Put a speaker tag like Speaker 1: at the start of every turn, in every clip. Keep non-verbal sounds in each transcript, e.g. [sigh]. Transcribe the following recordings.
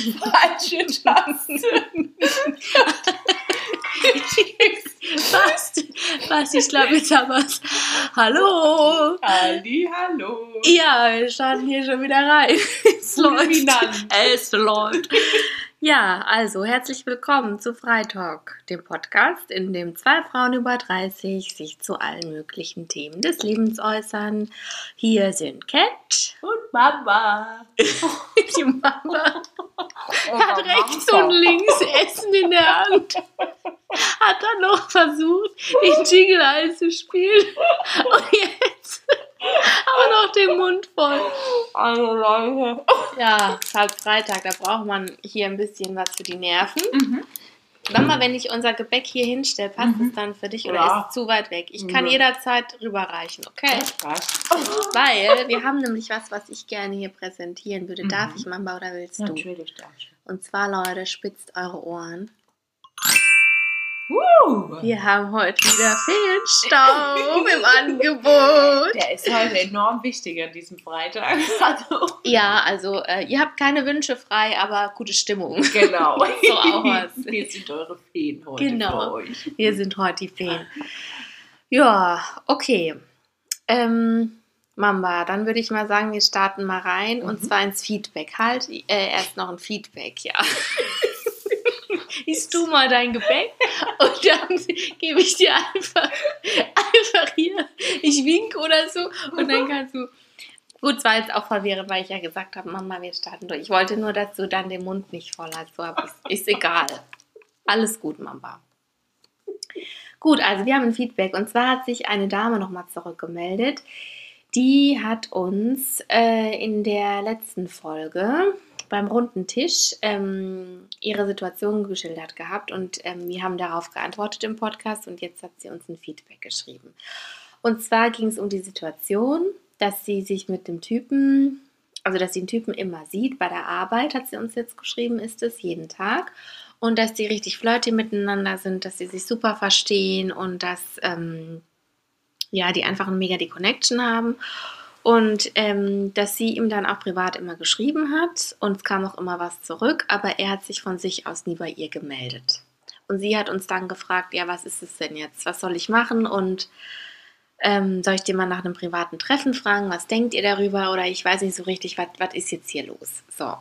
Speaker 1: Falsche Taste.
Speaker 2: Fast, [laughs] fast, ich glaube, jetzt haben wir es. Hallo!
Speaker 1: Ali, hallo.
Speaker 2: Ja, wir starten hier schon wieder rein. [laughs] Es läuft. Es läuft. Ja, also herzlich willkommen zu Freitalk, dem Podcast, in dem zwei Frauen über 30 sich zu allen möglichen Themen des Lebens äußern. Hier sind Cat,
Speaker 1: Und Mama. [laughs]
Speaker 2: die Mama, hat rechts und links Essen in der Hand. Hat dann noch versucht, den Jingle einzuspielen. Und jetzt auch noch den Mund voll.
Speaker 1: Also Leute.
Speaker 2: Ja, es ist halt Freitag, da braucht man hier ein bisschen was für die Nerven.
Speaker 1: Mhm.
Speaker 2: Mama, wenn ich unser Gebäck hier hinstelle, passt
Speaker 1: Mhm.
Speaker 2: es dann für dich oder
Speaker 1: Ja.
Speaker 2: ist es zu weit weg? Ich kann
Speaker 1: Mhm.
Speaker 2: jederzeit rüberreichen, okay?
Speaker 1: Was?
Speaker 2: Weil wir haben nämlich was, was ich gerne hier präsentieren würde. Darf
Speaker 1: Mhm.
Speaker 2: ich, Mama, oder willst du?
Speaker 1: Natürlich darf ich.
Speaker 2: Und zwar, Leute, spitzt eure Ohren.
Speaker 1: Uh,
Speaker 2: Wir haben heute wieder Feenstaub im Angebot.
Speaker 1: der ist heute enorm wichtig an diesem Freitag. [laughs] Also,
Speaker 2: Ja, also äh, ihr habt keine Wünsche frei, aber gute Stimmung.
Speaker 1: genau. [laughs]
Speaker 2: So auch was.
Speaker 1: Wir sind eure Feen heute
Speaker 2: Genau.
Speaker 1: euch.
Speaker 2: Wir sind heute die Feen. Ja, okay. Ähm, Mamba, dann würde ich mal sagen, wir starten mal rein und
Speaker 1: Mhm.
Speaker 2: zwar ins Feedback. Halt, äh, erst noch ein Feedback, ja. [laughs] Isst du mal dein Gebäck [laughs] und dann gebe ich dir einfach, einfach hier, ich wink oder so und dann kannst du. Gut, es war jetzt auch verwirrend, weil ich ja gesagt habe, Mama, wir starten durch. Ich wollte nur, dass du dann den Mund nicht voll hast. So, aber ist, ist egal. Alles gut, Mama. Gut, also wir haben ein Feedback und zwar hat sich eine Dame nochmal zurückgemeldet. Die hat uns äh, in der letzten Folge beim runden Tisch ähm, ihre Situation geschildert gehabt und ähm, wir haben darauf geantwortet im Podcast und jetzt hat sie uns ein Feedback geschrieben. Und zwar ging es um die Situation, dass sie sich mit dem Typen, also dass sie den Typen immer sieht, bei der Arbeit hat sie uns jetzt geschrieben, ist es jeden Tag. Und dass die richtig flirty miteinander sind, dass sie sich super verstehen und dass ähm, ja, die einfach mega die Connection haben und ähm, dass sie ihm dann auch privat immer geschrieben hat und es kam auch immer was zurück, aber er hat sich von sich aus nie bei ihr gemeldet. Und sie hat uns dann gefragt, ja, was ist es denn jetzt? Was soll ich machen? Und ähm, soll ich dir mal nach einem privaten Treffen fragen? Was denkt ihr darüber? Oder ich weiß nicht so richtig, was, ist jetzt hier los? So.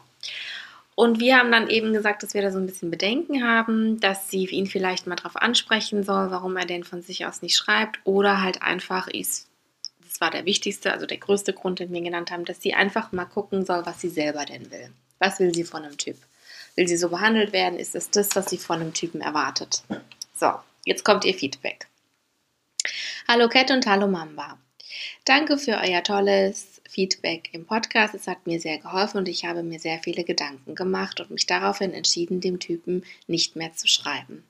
Speaker 2: Und wir haben dann eben gesagt, dass wir da so ein bisschen Bedenken haben, dass sie ihn vielleicht mal darauf ansprechen soll, warum er denn von sich aus nicht schreibt. Oder halt einfach ist, das war der wichtigste, also der größte Grund, den wir genannt haben, dass sie einfach mal gucken soll, was sie selber denn will. Was will sie von einem Typ? Will sie so behandelt werden? Ist es das, was sie von einem Typen erwartet? So, jetzt kommt ihr Feedback. Hallo Cat und hallo Mamba. Danke für euer tolles Feedback im Podcast. Es hat mir sehr geholfen und ich habe mir sehr viele Gedanken gemacht und mich daraufhin entschieden, dem Typen nicht mehr zu schreiben.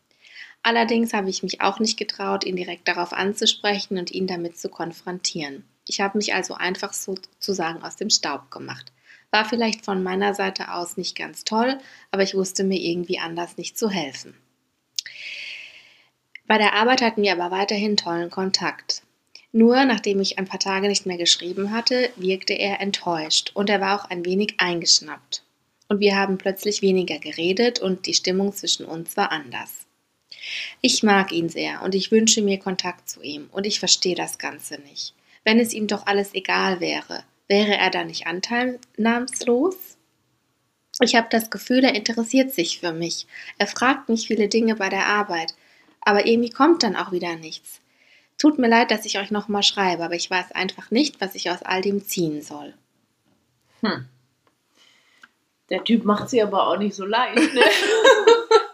Speaker 2: Allerdings habe ich mich auch nicht getraut, ihn direkt darauf anzusprechen und ihn damit zu konfrontieren. Ich habe mich also einfach sozusagen aus dem Staub gemacht. War vielleicht von meiner Seite aus nicht ganz toll, aber ich wusste mir irgendwie anders nicht zu helfen. Bei der Arbeit hatten wir aber weiterhin tollen Kontakt. Nur nachdem ich ein paar Tage nicht mehr geschrieben hatte, wirkte er enttäuscht und er war auch ein wenig eingeschnappt. Und wir haben plötzlich weniger geredet und die Stimmung zwischen uns war anders. Ich mag ihn sehr und ich wünsche mir Kontakt zu ihm und ich verstehe das Ganze nicht. Wenn es ihm doch alles egal wäre, wäre er dann nicht anteilnahmslos? Ich habe das Gefühl, er interessiert sich für mich. Er fragt mich viele Dinge bei der Arbeit, aber irgendwie kommt dann auch wieder nichts. Tut mir leid, dass ich euch nochmal schreibe, aber ich weiß einfach nicht, was ich aus all dem ziehen soll.
Speaker 1: Hm. Der Typ macht sie aber auch nicht so leicht, ne? [laughs]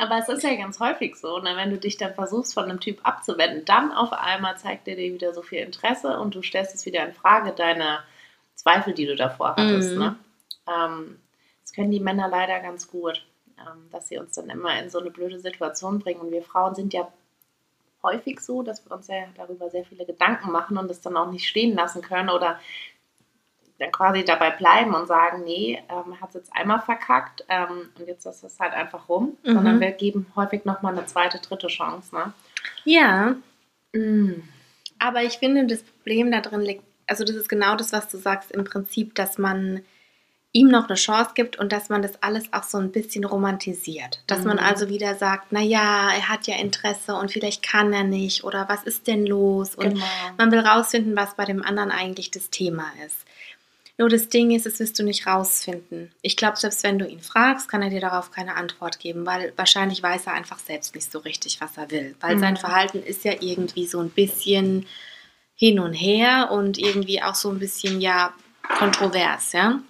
Speaker 1: Aber es ist ja ganz häufig so, ne? wenn du dich dann versuchst, von einem Typ abzuwenden, dann auf einmal zeigt er dir wieder so viel Interesse und du stellst es wieder in Frage, deine Zweifel, die du davor hattest.
Speaker 2: Mhm.
Speaker 1: Ne? Ähm, das können die Männer leider ganz gut, ähm, dass sie uns dann immer in so eine blöde Situation bringen. Und wir Frauen sind ja häufig so, dass wir uns ja darüber sehr viele Gedanken machen und es dann auch nicht stehen lassen können oder dann quasi dabei bleiben und sagen, nee, ähm, hat es jetzt einmal verkackt ähm, und jetzt ist es halt einfach rum,
Speaker 2: Mhm.
Speaker 1: sondern wir geben häufig nochmal eine zweite, dritte Chance. Ne?
Speaker 2: Ja,
Speaker 1: Mm.
Speaker 2: aber ich finde, das Problem da drin liegt, also das ist genau das, was du sagst, im Prinzip, dass man ihm noch eine Chance gibt und dass man das alles auch so ein bisschen romantisiert. Dass man
Speaker 1: Mhm.
Speaker 2: also wieder sagt, na ja, er hat ja Interesse und vielleicht kann er nicht oder was ist denn los? Und
Speaker 1: Genau.
Speaker 2: man will rausfinden, was bei dem anderen eigentlich das Thema ist. Nur das Ding ist, das wirst du nicht rausfinden. Ich glaube, selbst wenn du ihn fragst, kann er dir darauf keine Antwort geben, weil wahrscheinlich weiß er einfach selbst nicht so richtig, was er will. Weil
Speaker 1: Mhm.
Speaker 2: sein Verhalten ist ja irgendwie so ein bisschen hin und her und irgendwie auch so ein bisschen, ja, kontrovers, ja.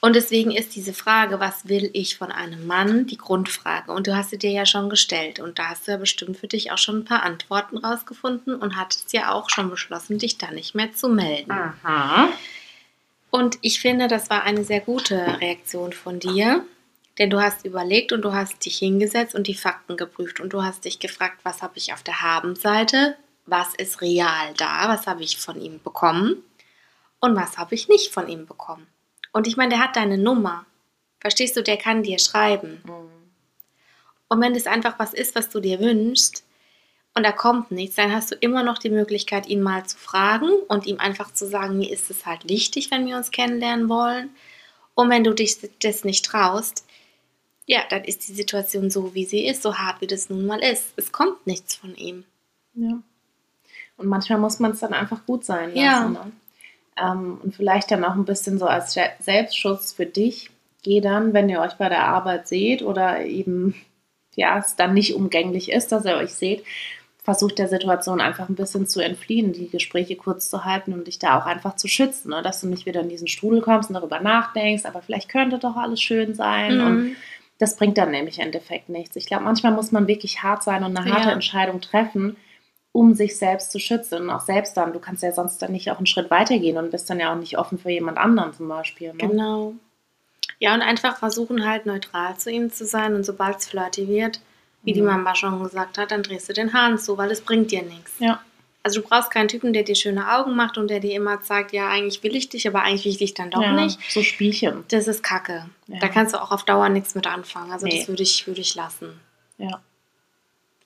Speaker 2: Und deswegen ist diese Frage, was will ich von einem Mann, die Grundfrage. Und du hast sie dir ja schon gestellt. Und da hast du ja bestimmt für dich auch schon ein paar Antworten rausgefunden und hattest ja auch schon beschlossen, dich da nicht mehr zu melden.
Speaker 1: Aha.
Speaker 2: Und ich finde, das war eine sehr gute Reaktion von dir. Denn du hast überlegt und du hast dich hingesetzt und die Fakten geprüft. Und du hast dich gefragt, was habe ich auf der Habenseite? Was ist real da? Was habe ich von ihm bekommen? Und was habe ich nicht von ihm bekommen? Und ich meine, der hat deine Nummer. Verstehst du, der kann dir schreiben.
Speaker 1: Mhm.
Speaker 2: Und wenn das einfach was ist, was du dir wünschst und da kommt nichts, dann hast du immer noch die Möglichkeit, ihn mal zu fragen und ihm einfach zu sagen, mir ist es halt wichtig, wenn wir uns kennenlernen wollen. Und wenn du dich das nicht traust, ja, dann ist die Situation so, wie sie ist, so hart, wie das nun mal ist. Es kommt nichts von ihm.
Speaker 1: Ja. Und manchmal muss man es dann einfach gut sein lassen.
Speaker 2: Ja.
Speaker 1: Ne? Ähm, und vielleicht dann auch ein bisschen so als Se- Selbstschutz für dich. Geh dann, wenn ihr euch bei der Arbeit seht oder eben ja, es dann nicht umgänglich ist, dass ihr euch seht, versucht der Situation einfach ein bisschen zu entfliehen, die Gespräche kurz zu halten und dich da auch einfach zu schützen, ne? dass du nicht wieder in diesen Strudel kommst und darüber nachdenkst, aber vielleicht könnte doch alles schön sein und
Speaker 2: Mhm.
Speaker 1: das bringt dann nämlich im Endeffekt nichts. Ich glaube, manchmal muss man wirklich hart sein und eine harte
Speaker 2: Ja.
Speaker 1: Entscheidung treffen, um sich selbst zu schützen. Und auch selbst dann, du kannst ja sonst dann nicht auch einen Schritt weitergehen und bist dann ja auch nicht offen für jemand anderen zum Beispiel. Ne?
Speaker 2: Genau. Ja, und einfach versuchen halt neutral zu ihm zu sein und sobald es flirty wird, wie die
Speaker 1: Mhm.
Speaker 2: Mama schon gesagt hat, dann drehst du den Hahn zu, weil es bringt dir nichts.
Speaker 1: Ja.
Speaker 2: Also du brauchst keinen Typen, der dir schöne Augen macht und der dir immer zeigt, ja, eigentlich will ich dich, aber eigentlich will ich dich dann doch
Speaker 1: ja,
Speaker 2: nicht.
Speaker 1: So Spielchen.
Speaker 2: Das ist Kacke.
Speaker 1: Ja.
Speaker 2: Da kannst du auch auf Dauer nichts mit anfangen. Also
Speaker 1: Nee.
Speaker 2: das würde ich, würde ich lassen.
Speaker 1: Ja.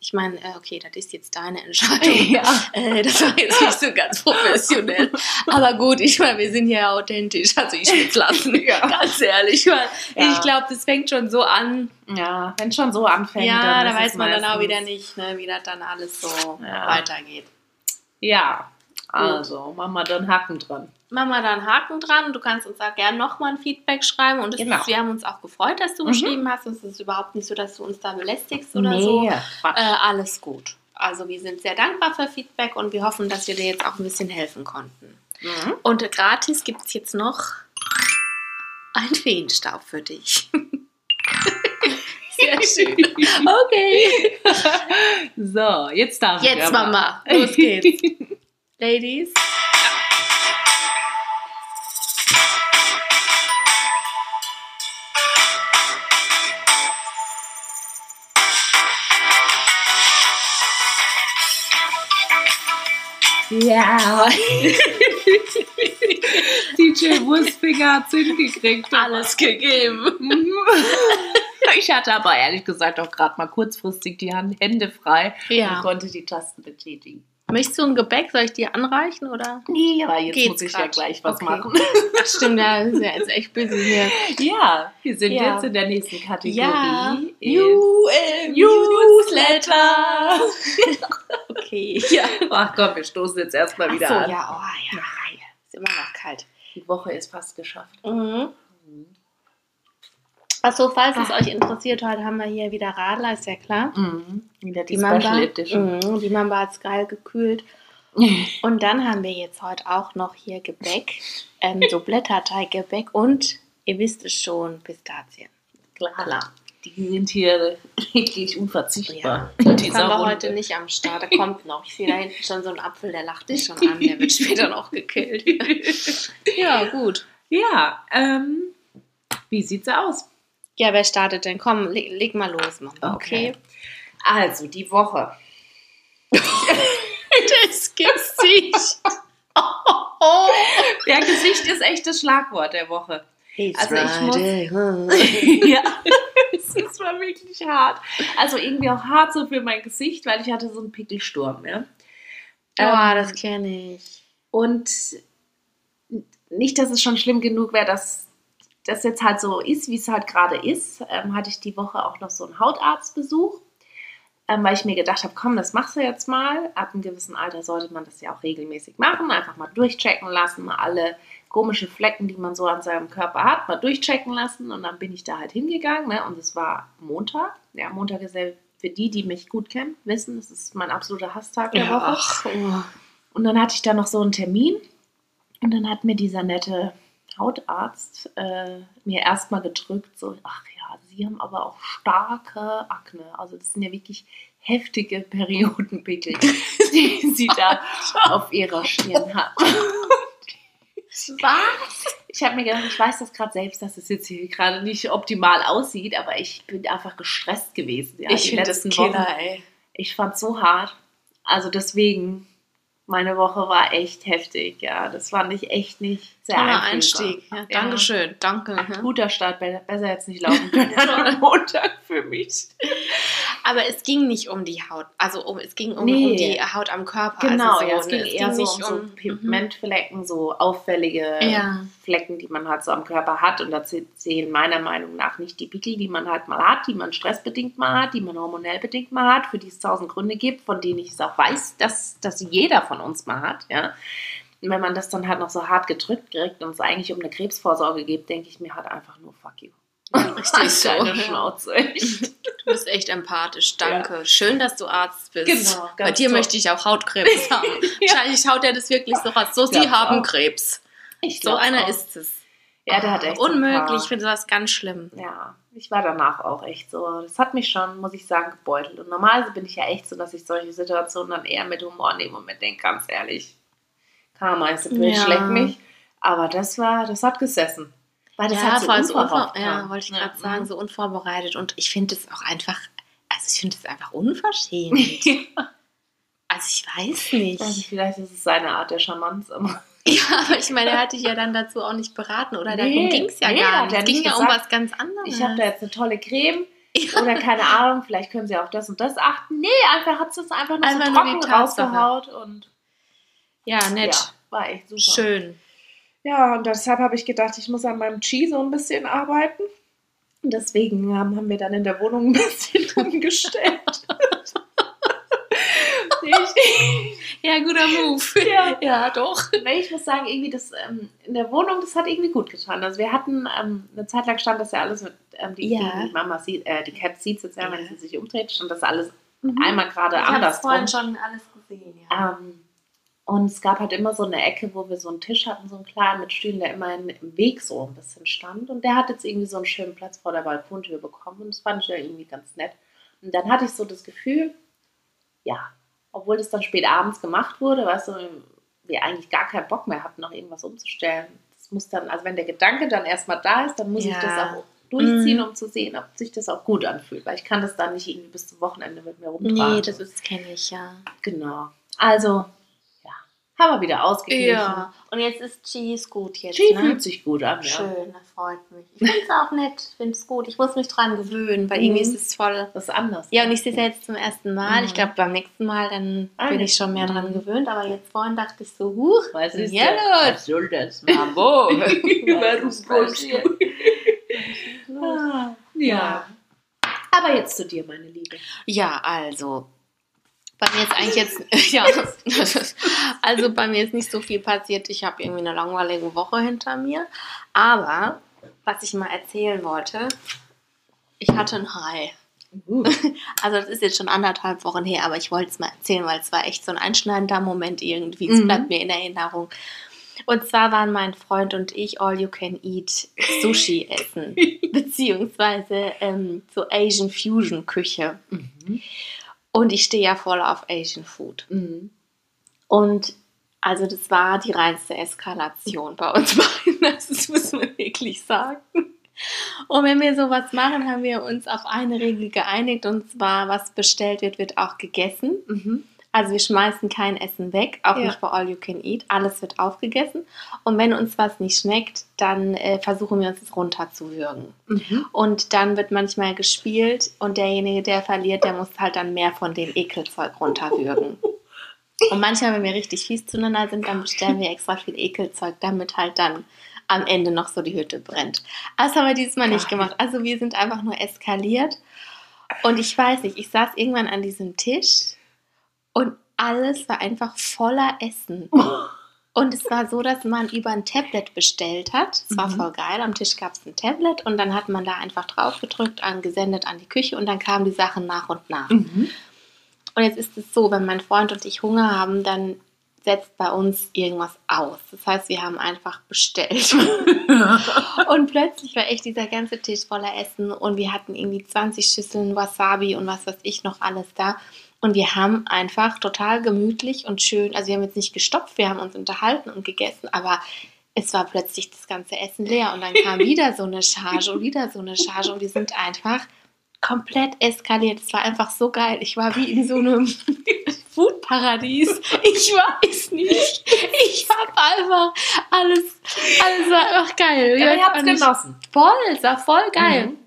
Speaker 2: Ich meine, äh, okay, das ist jetzt deine Entscheidung. [laughs]
Speaker 1: Ja. [laughs]
Speaker 2: Äh, das war jetzt nicht so ganz professionell. [laughs] Aber gut, ich meine, wir sind hier authentisch. Also ich würde lassen.
Speaker 1: Ja.
Speaker 2: Ganz ehrlich. Weil
Speaker 1: Ja.
Speaker 2: Ich glaube, das fängt schon so an.
Speaker 1: Ja, wenn es schon so anfängt.
Speaker 2: ja,
Speaker 1: dann
Speaker 2: da weiß man dann auch
Speaker 1: meistens-
Speaker 2: wieder nicht, ne, wie das dann alles so weitergeht.
Speaker 1: Ja, also wir dann Haken dran.
Speaker 2: Machen wir da einen Haken dran. Du kannst uns auch gerne nochmal ein Feedback schreiben. Und
Speaker 1: Genau.
Speaker 2: ist, wir haben uns auch gefreut, dass du
Speaker 1: Mhm.
Speaker 2: geschrieben hast. Und es ist überhaupt nicht so, dass du uns da belästigst oder so.
Speaker 1: nee, Quatsch.
Speaker 2: Äh, alles gut. Also wir sind sehr dankbar für Feedback und wir hoffen, dass wir dir jetzt auch ein bisschen helfen konnten.
Speaker 1: Mhm.
Speaker 2: Und gratis gibt es jetzt noch einen Feenstaub für dich. [laughs] Sehr schön. Okay.
Speaker 1: So, jetzt darf ich
Speaker 2: Jetzt. Mama. Los geht's. [laughs] Ladies.
Speaker 1: Ja. [laughs] DJ Wurstfinger hat hingekriegt.
Speaker 2: Alles gegeben.
Speaker 1: Mhm. Ich hatte aber ehrlich gesagt auch gerade mal kurzfristig die Hände frei und
Speaker 2: Ja.
Speaker 1: konnte die Tasten betätigen.
Speaker 2: Möchtest du ein Gebäck? Soll ich dir anreichen oder?
Speaker 1: Nee, aber jetzt
Speaker 2: Geht's
Speaker 1: muss ich ja
Speaker 2: grad?
Speaker 1: gleich was
Speaker 2: Okay.
Speaker 1: machen. [laughs]
Speaker 2: Ach stimmt, da ist ja jetzt echt busy hier.
Speaker 1: Ja, wir sind
Speaker 2: Ja.
Speaker 1: jetzt in der nächsten Kategorie.
Speaker 2: Ja. Äh, Newsletter. [laughs] okay. Ja.
Speaker 1: Ach komm, wir stoßen jetzt erstmal
Speaker 2: Ach
Speaker 1: wieder
Speaker 2: so,
Speaker 1: an.
Speaker 2: ja, oh, ja. Ist immer noch kalt.
Speaker 1: Die Woche ist fast geschafft.
Speaker 2: Mhm. Achso, falls es euch interessiert, heute haben wir hier wieder Radler, ist ja klar.
Speaker 1: Mhm. Wieder die,
Speaker 2: Die Mamba,
Speaker 1: Edition.
Speaker 2: Mhm, die Mamba hat es geil gekühlt. [laughs] Und dann haben wir jetzt heute auch noch hier Gebäck, ähm, so Blätterteiggebäck und, ihr wisst es schon, Pistazien.
Speaker 1: Klar. Die sind hier wirklich unverzichtbar. In
Speaker 2: haben
Speaker 1: dieser
Speaker 2: wir
Speaker 1: Runde.
Speaker 2: heute nicht am Start, der kommt noch. Ich sehe da hinten schon so einen Apfel, der lacht dich schon an, der wird später noch gekillt. [laughs] ja, gut.
Speaker 1: Ja, ähm, wie sieht's aus?
Speaker 2: Ja, wer startet denn? Komm, leg, leg mal los, Mama. Okay.
Speaker 1: Also, die Woche. [laughs]
Speaker 2: Das Gesicht. [laughs] Oh,
Speaker 1: Der Gesicht ist echt das Schlagwort der Woche. Also ich muss- [laughs] ja, es ist mal wirklich hart. Also irgendwie auch hart so für mein Gesicht, weil ich hatte so einen Pickelsturm, ja.
Speaker 2: Oh, das kenne ich.
Speaker 1: Und nicht, dass es schon schlimm genug wäre, dass das jetzt halt so ist, wie es halt gerade ist, ähm, hatte ich die Woche auch noch so einen Hautarztbesuch, ähm, weil ich mir gedacht habe, komm, das machst du jetzt mal. Ab einem gewissen Alter sollte man das ja auch regelmäßig machen, einfach mal durchchecken lassen, mal alle komische Flecken, die man so an seinem Körper hat, mal durchchecken lassen. Und dann bin ich da halt hingegangen ne? und es war Montag. Ja, Montag ist ja für die, die mich gut kennen, wissen, das ist mein absoluter Hasstag der
Speaker 2: Ja,
Speaker 1: Woche.
Speaker 2: ach, oh.
Speaker 1: Und dann hatte ich da noch so einen Termin und dann hat mir dieser nette Hautarzt äh, mir erstmal gedrückt, so, ach ja, Sie haben aber auch starke Akne. Also das sind ja wirklich heftige Periodenpickel, [laughs] die Sie da auf Ihrer Stirn haben.
Speaker 2: Was?
Speaker 1: Ich habe mir gedacht, ich weiß das gerade selbst, dass es jetzt hier gerade nicht optimal aussieht, aber ich bin einfach gestresst gewesen. Ja,
Speaker 2: ich finde das ein Killer,
Speaker 1: Wochen.
Speaker 2: ey.
Speaker 1: Ich fand so hart. Also deswegen, meine Woche war echt heftig. Ja, das fand ich echt nicht sehr
Speaker 2: Toller. Einstieg. Ja, Dankeschön, danke. ja.
Speaker 1: Guter Start, be- besser jetzt nicht laufen können [laughs] an Montag für mich.
Speaker 2: Aber es ging nicht um die Haut, also um, es ging um,
Speaker 1: Nee.
Speaker 2: um die Haut am Körper.
Speaker 1: Genau,
Speaker 2: also so,
Speaker 1: ja, es
Speaker 2: ne?
Speaker 1: ging eher so um so
Speaker 2: Mhm.
Speaker 1: Pigmentflecken, so auffällige
Speaker 2: Ja.
Speaker 1: Flecken, die man halt so am Körper hat. Und da zählen meiner Meinung nach nicht die Pickel, die man halt mal hat, die man stressbedingt mal hat, die man hormonell bedingt mal hat, für die es tausend Gründe gibt, von denen ich es auch weiß, dass, dass jeder von uns mal hat. Ja. Und wenn man das dann halt noch so hart gedrückt kriegt und es eigentlich um eine Krebsvorsorge geht, denke ich mir halt einfach nur fuck you. [laughs]
Speaker 2: Richtig so.
Speaker 1: Deine Schnauze. [laughs] echt.
Speaker 2: Du bist echt empathisch, danke. Schön, dass du Arzt bist.
Speaker 1: Genau,
Speaker 2: Bei dir
Speaker 1: toll.
Speaker 2: möchte ich auch Hautkrebs [laughs] haben. Wahrscheinlich schaut er das wirklich so raus. So, sie haben
Speaker 1: auch.
Speaker 2: Krebs.
Speaker 1: Ich
Speaker 2: So einer
Speaker 1: auch.
Speaker 2: ist es.
Speaker 1: Ja, der hat echt so
Speaker 2: Unmöglich, ich finde sowas ganz schlimm.
Speaker 1: Ja, ich war danach auch echt so. Das hat mich schon, muss ich sagen, gebeutelt. Und normalerweise bin ich ja echt so, dass ich solche Situationen dann eher mit Humor nehme und mir denke, ganz ehrlich, Karma ist
Speaker 2: Ja.
Speaker 1: schlägt mich. Aber das war, das hat gesessen. Weil das
Speaker 2: ja,
Speaker 1: hat so
Speaker 2: voll so
Speaker 1: unverhofft
Speaker 2: unvor ja, wollte ich
Speaker 1: Ja,
Speaker 2: gerade sagen,
Speaker 1: mhm.
Speaker 2: so unvorbereitet. Und ich finde es auch einfach, also ich finde es einfach unverschämt. [laughs] also ich weiß nicht.
Speaker 1: Nicht, vielleicht ist es seine Art der Charmanz, aber [laughs]
Speaker 2: Ja, aber ich meine, er hat dich ja dann dazu auch nicht beraten, oder?
Speaker 1: Nee,
Speaker 2: Darum ging es ja
Speaker 1: nee,
Speaker 2: gar nicht. Es ging ja um was ganz anderes.
Speaker 1: ich habe da jetzt eine tolle Creme
Speaker 2: Ja.
Speaker 1: oder keine Ahnung, vielleicht können sie auf das und das achten. Nee, einfach hat es einfach nur
Speaker 2: Einfach
Speaker 1: so trocken rausgehaut und
Speaker 2: ja, nett.
Speaker 1: ja, war echt super.
Speaker 2: Schön.
Speaker 1: Ja, und deshalb habe ich gedacht, ich muss an meinem Chi so ein bisschen arbeiten. Und deswegen haben wir dann in der Wohnung ein bisschen [laughs] umgestellt. [laughs]
Speaker 2: Ja, guter Move.
Speaker 1: Ja.
Speaker 2: ja doch.
Speaker 1: nee, ich muss sagen, irgendwie das ähm, in der Wohnung, das hat irgendwie gut getan. Also wir hatten, ähm, eine Zeit lang stand das ja alles mit, ähm, die,
Speaker 2: Ja.
Speaker 1: die Mama sieht, äh, die Cat sieht jetzt ja, wenn sie sich umdreht, stand das alles
Speaker 2: Mhm.
Speaker 1: einmal gerade
Speaker 2: Ich habe
Speaker 1: anders
Speaker 2: vorhin schon alles gesehen, ja.
Speaker 1: ähm, und es gab halt immer so eine Ecke, wo wir so einen Tisch hatten, so einen kleinen mit Stühlen, der immer im Weg so ein bisschen stand. Und der hat jetzt irgendwie so einen schönen Platz vor der Balkontür bekommen. Und das fand ich ja irgendwie ganz nett. Und dann hatte ich so das Gefühl, ja, obwohl das dann spät abends gemacht wurde, weißt du, wir eigentlich gar keinen Bock mehr hatten, noch irgendwas umzustellen. Das muss dann, also wenn der Gedanke dann erstmal da ist, dann muss ich
Speaker 2: Ja.
Speaker 1: das auch durchziehen,
Speaker 2: Mhm.
Speaker 1: um zu sehen, ob sich das auch gut anfühlt. Weil ich kann das dann nicht irgendwie bis zum Wochenende mit mir rumtragen.
Speaker 2: Nee, das ist kenne ich, ja.
Speaker 1: Genau. Also, haben wir wieder ausgeglichen.
Speaker 2: Ja. Und jetzt ist Cheese gut jetzt,
Speaker 1: Chi
Speaker 2: ne?
Speaker 1: fühlt sich gut an, ja.
Speaker 2: Schön, das freut mich. Ich finde es auch nett, finde es gut. Ich muss mich dran gewöhnen, weil irgendwie
Speaker 1: Mhm.
Speaker 2: ist es voll.
Speaker 1: Das ist anders.
Speaker 2: Ja, und ich sehe es ja jetzt zum ersten Mal.
Speaker 1: Mhm.
Speaker 2: Ich glaube, beim nächsten Mal dann
Speaker 1: Ah,
Speaker 2: bin
Speaker 1: ja.
Speaker 2: ich schon mehr dran gewöhnt. Aber jetzt vorhin dachte ich so, huch,
Speaker 1: Was ist
Speaker 2: ja,
Speaker 1: das?
Speaker 2: los.
Speaker 1: soll das, Mambo?
Speaker 2: Warum [laughs]
Speaker 1: Was passiert? Ah, ja. Aber jetzt zu dir, meine Liebe.
Speaker 2: Ja, also. Bei mir ist eigentlich jetzt, [laughs] ja, also bei mir ist nicht so viel passiert. Ich habe irgendwie eine langweilige Woche hinter mir. Aber, was ich mal erzählen wollte, ich hatte ein High.
Speaker 1: Uh, [laughs]
Speaker 2: Also das ist jetzt schon anderthalb Wochen her, aber ich wollte es mal erzählen, weil es war echt so ein einschneidender Moment irgendwie. Es
Speaker 1: Mhm.
Speaker 2: bleibt mir in Erinnerung. Und zwar waren mein Freund und ich All You Can Eat Sushi [laughs] essen, beziehungsweise ähm, so Asian Fusion Küche.
Speaker 1: mhm.
Speaker 2: Und ich stehe ja voll auf Asian Food.
Speaker 1: Mhm.
Speaker 2: Und also das war die reinste Eskalation bei uns [laughs] beiden. Das müssen wir wirklich sagen. Und wenn wir sowas machen, haben wir uns auf eine Regel geeinigt und zwar, was bestellt wird, wird auch gegessen.
Speaker 1: Mhm.
Speaker 2: Also wir schmeißen kein Essen weg, auch
Speaker 1: Ja.
Speaker 2: nicht bei All You Can Eat. Alles wird aufgegessen. Und wenn uns was nicht schmeckt, dann äh, versuchen wir uns es runterzuwürgen.
Speaker 1: Mhm.
Speaker 2: Und dann wird manchmal gespielt und derjenige, der verliert, der muss halt dann mehr von dem Ekelzeug runterwürgen. Und manchmal, wenn wir richtig fies zueinander sind, dann bestellen wir extra viel Ekelzeug, damit halt dann am Ende noch so die Hütte brennt. Das haben wir dieses Mal nicht gemacht. Also wir sind einfach nur eskaliert. Und ich weiß nicht, ich saß irgendwann an diesem Tisch und alles war einfach voller Essen. [laughs] Und es war so, dass man über ein Tablet bestellt hat. Es war
Speaker 1: Mhm.
Speaker 2: voll geil. Am Tisch gab es ein Tablet und dann hat man da einfach drauf gedrückt, angesendet an die Küche und dann kamen die Sachen nach und nach.
Speaker 1: Mhm.
Speaker 2: Und jetzt ist es so, wenn mein Freund und ich Hunger haben, dann setzt bei uns irgendwas aus. Das heißt, wir haben einfach bestellt. [laughs] und plötzlich war echt dieser ganze Tisch voller Essen und wir hatten irgendwie 20 Schüsseln Wasabi und was weiß ich noch alles da. Und wir haben einfach total gemütlich und schön, also wir haben jetzt nicht gestopft, wir haben uns unterhalten und gegessen, aber es war plötzlich das ganze Essen leer und dann kam wieder so eine Charge und wieder so eine Charge und wir sind einfach komplett eskaliert. Es war einfach so geil. Ich war wie in so einem [laughs] Foodparadies. Ich weiß nicht. Ich habe einfach alles, alles war einfach geil.
Speaker 1: Ja,
Speaker 2: Ich
Speaker 1: ihr habt es genossen.
Speaker 2: Voll, es war voll geil.
Speaker 1: Mhm.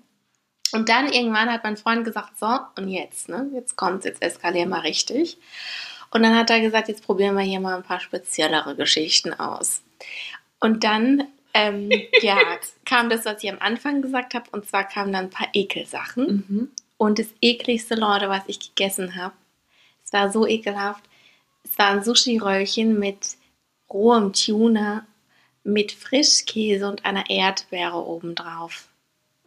Speaker 2: Und dann irgendwann hat mein Freund gesagt, so, und jetzt, ne? Jetzt kommt's, jetzt eskalieren wir richtig. Und dann hat er gesagt, jetzt probieren wir hier mal ein paar speziellere Geschichten aus. Und dann, ähm, [laughs] ja, kam das, was ich am Anfang gesagt habe, und zwar kamen dann ein paar Ekelsachen.
Speaker 1: Mhm.
Speaker 2: Und das ekligste, Leute, was ich gegessen habe, es war so ekelhaft. Es war ein Sushi-Röllchen mit rohem Tuna, mit Frischkäse und einer Erdbeere obendrauf.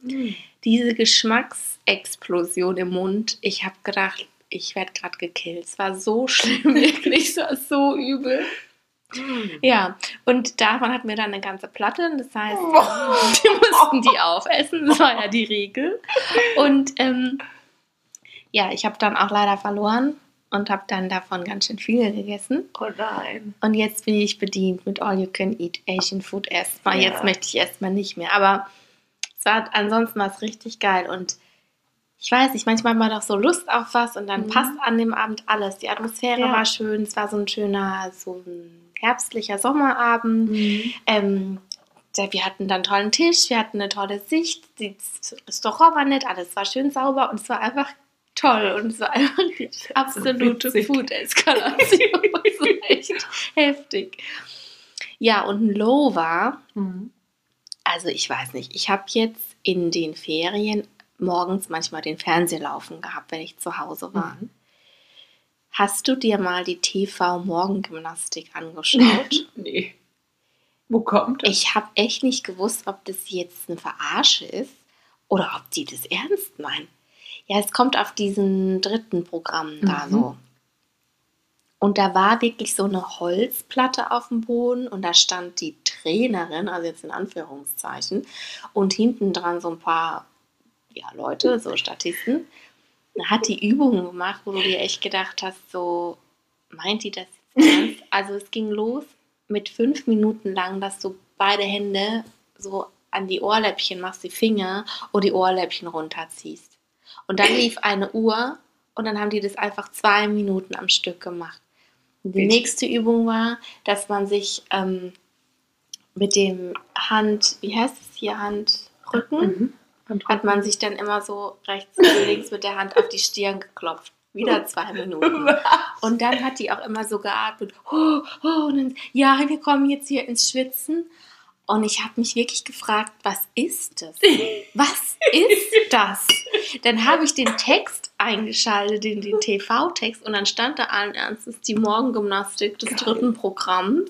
Speaker 1: Mhm.
Speaker 2: Diese Geschmacksexplosion im Mund, ich habe gedacht, ich werde gerade gekillt. Es war so schlimm, [laughs] wirklich, es war so übel. Ja, und davon hatten wir dann eine ganze Platte. Das heißt, [laughs] wir mussten die aufessen. Das war ja die Regel. Und ähm, ja, ich habe dann auch leider verloren und habe dann davon ganz schön viele gegessen.
Speaker 1: Oh nein.
Speaker 2: Und jetzt bin ich bedient mit All You Can Eat Asian Food erstmal.
Speaker 1: Ja.
Speaker 2: Jetzt möchte ich erstmal nicht mehr. Aber es war ansonsten was richtig geil. Und ich weiß nicht, manchmal hat man doch so Lust auf was und dann
Speaker 1: Mhm.
Speaker 2: passt an dem Abend alles. Die Atmosphäre
Speaker 1: Ja.
Speaker 2: war schön. Es war so ein schöner, so ein herbstlicher Sommerabend.
Speaker 1: Mhm.
Speaker 2: Ähm, wir hatten dann einen tollen Tisch, wir hatten eine tolle Sicht, das Restaurant war nett, alles war schön sauber und es war einfach toll und es war einfach die absolute. Food-Eskalation. [laughs] Echt heftig. Ja, und ein Low war,
Speaker 1: Mhm.
Speaker 2: Also ich weiß nicht, ich habe jetzt in den Ferien morgens manchmal den Fernseher laufen gehabt, wenn ich zu Hause war.
Speaker 1: Mhm.
Speaker 2: Hast du dir mal die TV-Morgengymnastik angeschaut? [laughs]
Speaker 1: Nee. Wo kommt das?
Speaker 2: Ich habe echt nicht gewusst, ob das jetzt eine Verarsche ist oder ob die das ernst meinen. Ja, es kommt auf diesen dritten Programm da
Speaker 1: Mhm.
Speaker 2: so. Und da war wirklich so eine Holzplatte auf dem Boden und da stand die Trainerin, also jetzt in Anführungszeichen, und hinten dran so ein paar ja, Leute, so Statisten. Da hat die Übungen gemacht, wo du dir echt gedacht hast, so, meint die das jetzt ernst? [laughs] Also es ging los mit fünf Minuten lang, dass du beide Hände so an die Ohrläppchen machst, die Finger und die Ohrläppchen runterziehst. Und dann lief eine Uhr und dann haben die das einfach zwei Minuten am Stück gemacht. Die nächste Übung war, dass man sich ähm, mit dem Hand, wie heißt es hier, Handrücken,
Speaker 1: Mhm. Und
Speaker 2: hat man sich dann immer so rechts und links mit der Hand auf die Stirn geklopft. Wieder [laughs] zwei Minuten. Und dann hat die auch immer so geatmet. Oh, oh, und dann, ja, wir kommen jetzt hier ins Schwitzen. Und ich habe mich wirklich gefragt, was ist das? [laughs] Was ist das? Dann habe ich den Text eingeschaltet, den, den TV-Text, und dann stand da allen Ernstes die Morgengymnastik des
Speaker 1: Geil.
Speaker 2: dritten Programms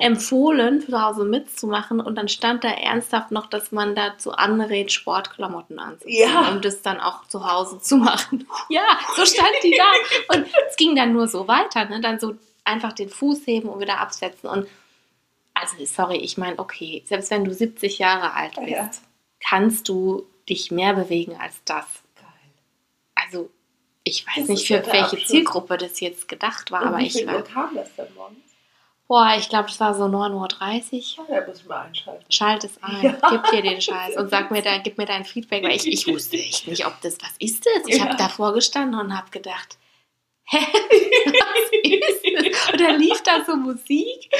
Speaker 2: empfohlen, zu Hause mitzumachen. Und dann stand da ernsthaft noch, dass man dazu anrät, Sportklamotten anzuziehen,
Speaker 1: Ja.
Speaker 2: um das dann auch zu Hause zu machen. [laughs] Ja, so stand die da. Und es ging dann nur so weiter, ne? Dann so einfach den Fuß heben und wieder absetzen. Und also, sorry, ich meine, okay, selbst wenn du 70 Jahre alt bist,
Speaker 1: Ja.
Speaker 2: kannst du dich mehr bewegen als das.
Speaker 1: geil.
Speaker 2: Also, ich weiß
Speaker 1: Das
Speaker 2: nicht, für welche
Speaker 1: Abschluss.
Speaker 2: Zielgruppe das jetzt gedacht war,
Speaker 1: Und
Speaker 2: aber
Speaker 1: wie
Speaker 2: ich
Speaker 1: viel
Speaker 2: war.
Speaker 1: Kam das denn morgens?
Speaker 2: Boah, ich glaube, das war so 9.30 Uhr.
Speaker 1: Ja, da muss ich mal einschalten.
Speaker 2: Schalt es ein,
Speaker 1: Ja.
Speaker 2: gib dir den [laughs] Scheiß und sag mir da, gib mir dein Feedback, weil ich, ich wusste echt nicht, ob das, was ist das? Ich
Speaker 1: Ja.
Speaker 2: habe davor gestanden und habe gedacht, hä, [laughs] [laughs] was ist das? [laughs] Und dann lief da so Musik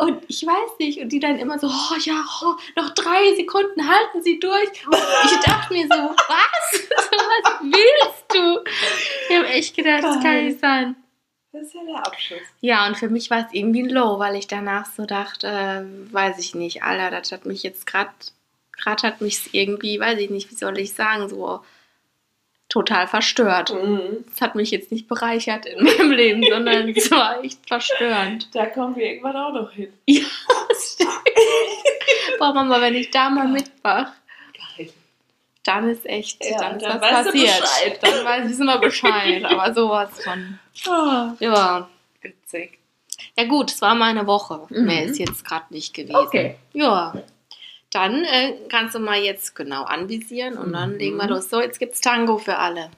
Speaker 2: und ich weiß nicht, und die dann immer so, oh ja, oh, noch drei Sekunden, halten Sie durch. Ich dachte mir so, [laughs] was? was willst du? Ich habe echt gedacht, das kann nicht sein.
Speaker 1: Das ist ja der Abschluss.
Speaker 2: Ja, und für mich war es irgendwie ein Low, weil ich danach so dachte, äh, weiß ich nicht, Alter, das hat mich jetzt gerade, gerade hat mich irgendwie, weiß ich nicht, wie soll ich sagen, so total verstört.
Speaker 1: Mhm.
Speaker 2: Es hat mich jetzt nicht bereichert in [laughs] meinem Leben, sondern es war echt verstörend.
Speaker 1: Da kommen wir irgendwann auch noch hin. [laughs]
Speaker 2: Ja, das stimmt. Boah, Mama, wenn ich da mal mitmache, dann ist echt,
Speaker 1: Ja,
Speaker 2: dann ist
Speaker 1: dann
Speaker 2: was
Speaker 1: weißt du
Speaker 2: passiert.
Speaker 1: Bescheid.
Speaker 2: Dann weiß ich immer Bescheid, aber [laughs] sowas von.
Speaker 1: Ah,
Speaker 2: Ja.
Speaker 1: witzig.
Speaker 2: Ja gut, es war mal eine Woche.
Speaker 1: Mhm.
Speaker 2: Mehr ist jetzt gerade nicht gewesen.
Speaker 1: Okay.
Speaker 2: Ja. Dann äh, kannst du mal jetzt genau anvisieren und dann
Speaker 1: Mhm.
Speaker 2: legen wir los. So, jetzt gibt's Tango für alle.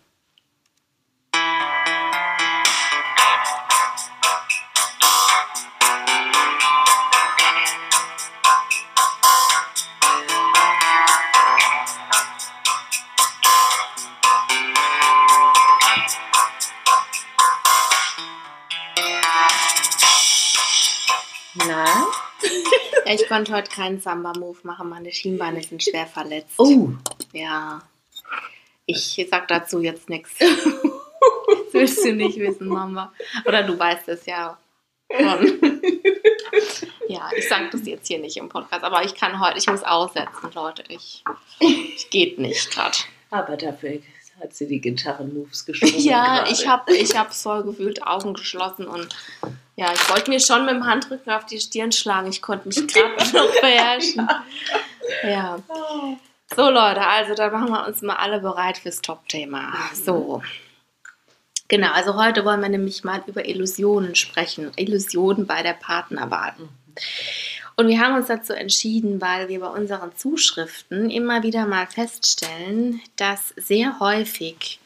Speaker 2: Konnte heute keinen Samba-Move machen. Meine Schienbeine sind schwer verletzt.
Speaker 1: Oh.
Speaker 2: Ja. Ich sag dazu jetzt nichts. [laughs] Das willst du nicht wissen, Mama. Oder du weißt es ja schon. [laughs] Ja, ich sag das jetzt hier nicht im Podcast, aber ich kann heute, ich muss aussetzen, Leute. Ich, ich geht nicht gerade.
Speaker 1: Aber dafür hat sie die Gitarren-Moves geschoben.
Speaker 2: Ja, ich habe ich hab voll gefühlt Augen geschlossen und ja, ich wollte mir schon mit dem Handrücken auf die Stirn schlagen. Ich konnte mich [laughs] gerade noch beherrschen. Ja. So, Leute, also da machen wir uns mal alle bereit fürs Top-Thema. So. Genau, also heute wollen wir nämlich mal über Illusionen sprechen. Illusionen bei der Partnerwahl. Und wir haben uns dazu entschieden, weil wir bei unseren Zuschriften immer wieder mal feststellen, dass sehr häufig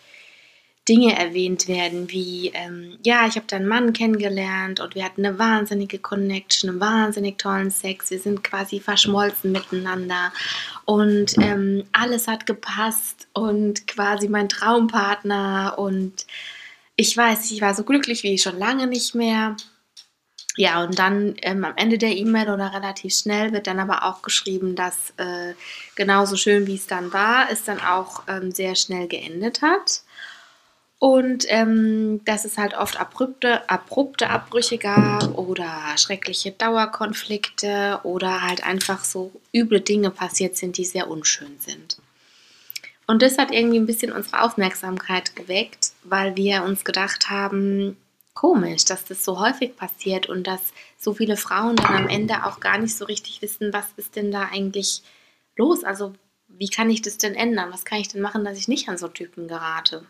Speaker 2: Dinge erwähnt werden, wie, ähm, ja, ich habe deinen Mann kennengelernt und wir hatten eine wahnsinnige Connection, einen wahnsinnig tollen Sex, wir sind quasi verschmolzen miteinander und ähm, alles hat gepasst und quasi mein Traumpartner und ich weiß, ich war so glücklich wie schon lange nicht mehr. Ja, und dann ähm, am Ende der E-Mail oder relativ schnell wird dann aber auch geschrieben, dass äh, genauso schön wie es dann war, es dann auch ähm, sehr schnell geendet hat. Und ähm, dass es halt oft abrupte, abrupte Abbrüche gab oder schreckliche Dauerkonflikte oder halt einfach so üble Dinge passiert sind, die sehr unschön sind. Und das hat irgendwie ein bisschen unsere Aufmerksamkeit geweckt, weil wir uns gedacht haben, komisch, dass das so häufig passiert und dass so viele Frauen dann am Ende auch gar nicht so richtig wissen, was ist denn da eigentlich los? Also wie kann ich das denn ändern? Was kann ich denn machen, dass ich nicht an so Typen gerate?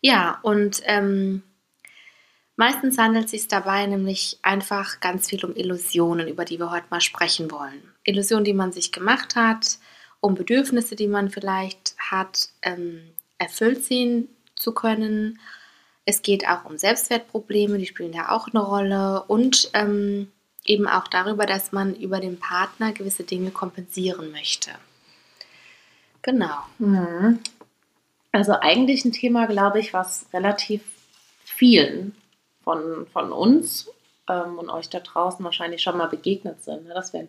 Speaker 2: Ja, und ähm, meistens handelt es sich dabei nämlich einfach ganz viel um Illusionen, über die wir heute mal sprechen wollen. Illusionen, die man sich gemacht hat, um Bedürfnisse, die man vielleicht hat, ähm, erfüllt sehen zu können. Es geht auch um Selbstwertprobleme, die spielen da auch eine Rolle und ähm, eben auch darüber, dass man über den Partner gewisse Dinge kompensieren möchte. Genau.
Speaker 1: Mhm. Also eigentlich ein Thema, glaube ich, was relativ vielen von, von uns ähm, und euch da draußen wahrscheinlich schon mal begegnet sind. Ne? Dass wir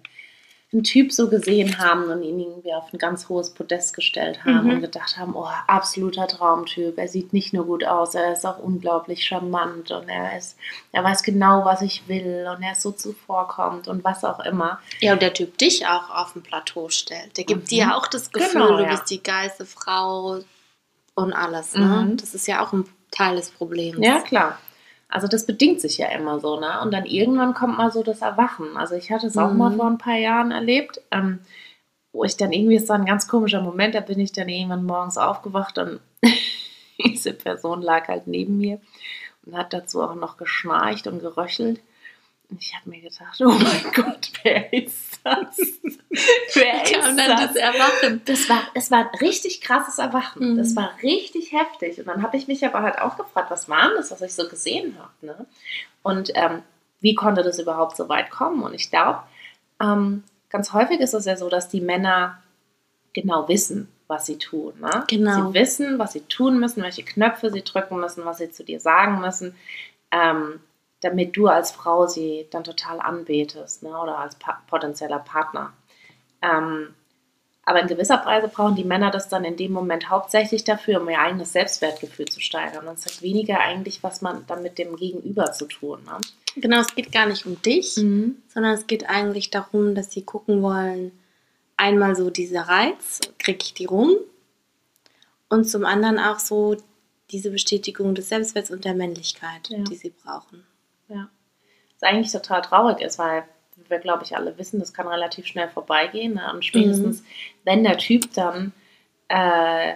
Speaker 1: einen Typ so gesehen haben und ihn irgendwie auf ein ganz hohes Podest gestellt haben
Speaker 2: Mhm.
Speaker 1: und gedacht haben, oh, absoluter Traumtyp. Er sieht nicht nur gut aus, er ist auch unglaublich charmant und er ist, er weiß genau, was ich will und er ist so zuvorkommend und was auch immer.
Speaker 2: Ja, und der Typ dich auch auf dem Plateau stellt. Der gibt
Speaker 1: Mhm.
Speaker 2: dir auch das Gefühl,
Speaker 1: Genau,
Speaker 2: du
Speaker 1: ja.
Speaker 2: bist die geilste Frau und alles. Ne?
Speaker 1: Mhm.
Speaker 2: Das ist ja auch ein Teil des Problems.
Speaker 1: Ja, klar. Also das bedingt sich ja immer so, ne? Und dann irgendwann kommt mal so das Erwachen. Also ich hatte es auch
Speaker 2: Mhm.
Speaker 1: mal vor ein paar Jahren erlebt, ähm, wo ich dann irgendwie, es war ein ganz komischer Moment, da bin ich dann irgendwann morgens aufgewacht und [laughs] diese Person lag halt neben mir und hat dazu auch noch geschnarcht und geröchelt. Ich habe mir gedacht, oh mein [laughs] Gott, wer ist das? wer
Speaker 2: Ja, und dann das Erwachen.
Speaker 1: das war, es war ein richtig krasses Erwachen.
Speaker 2: Mhm.
Speaker 1: Das war richtig heftig. Und dann habe ich mich aber halt auch gefragt, was war denn das, was ich so gesehen habe? Ne? Und ähm, wie konnte das überhaupt so weit kommen? Und ich glaube, ähm, ganz häufig ist es ja so, dass die Männer genau wissen, was sie tun. Ne?
Speaker 2: Genau.
Speaker 1: Sie wissen, was sie tun müssen, welche Knöpfe sie drücken müssen, was sie zu dir sagen müssen, ähm, damit du als Frau sie dann total anbetest ne? oder als pa potenzieller Partner. Ähm, Aber in gewisser Weise brauchen die Männer das dann in dem Moment hauptsächlich dafür, um ihr eigenes Selbstwertgefühl zu steigern. Und es hat weniger eigentlich, was man dann mit dem Gegenüber zu tun. Ne?
Speaker 2: Genau, es geht gar nicht um dich, mhm. sondern es geht eigentlich darum, dass sie gucken wollen, einmal so dieser Reiz, kriege ich die rum? Und zum anderen auch so diese Bestätigung des Selbstwerts und der Männlichkeit, ja. die sie brauchen.
Speaker 1: Ja. Was eigentlich total traurig ist, weil wir, glaube ich, alle wissen, das kann relativ schnell vorbeigehen. Ne? Und spätestens, mhm. wenn der Typ dann äh,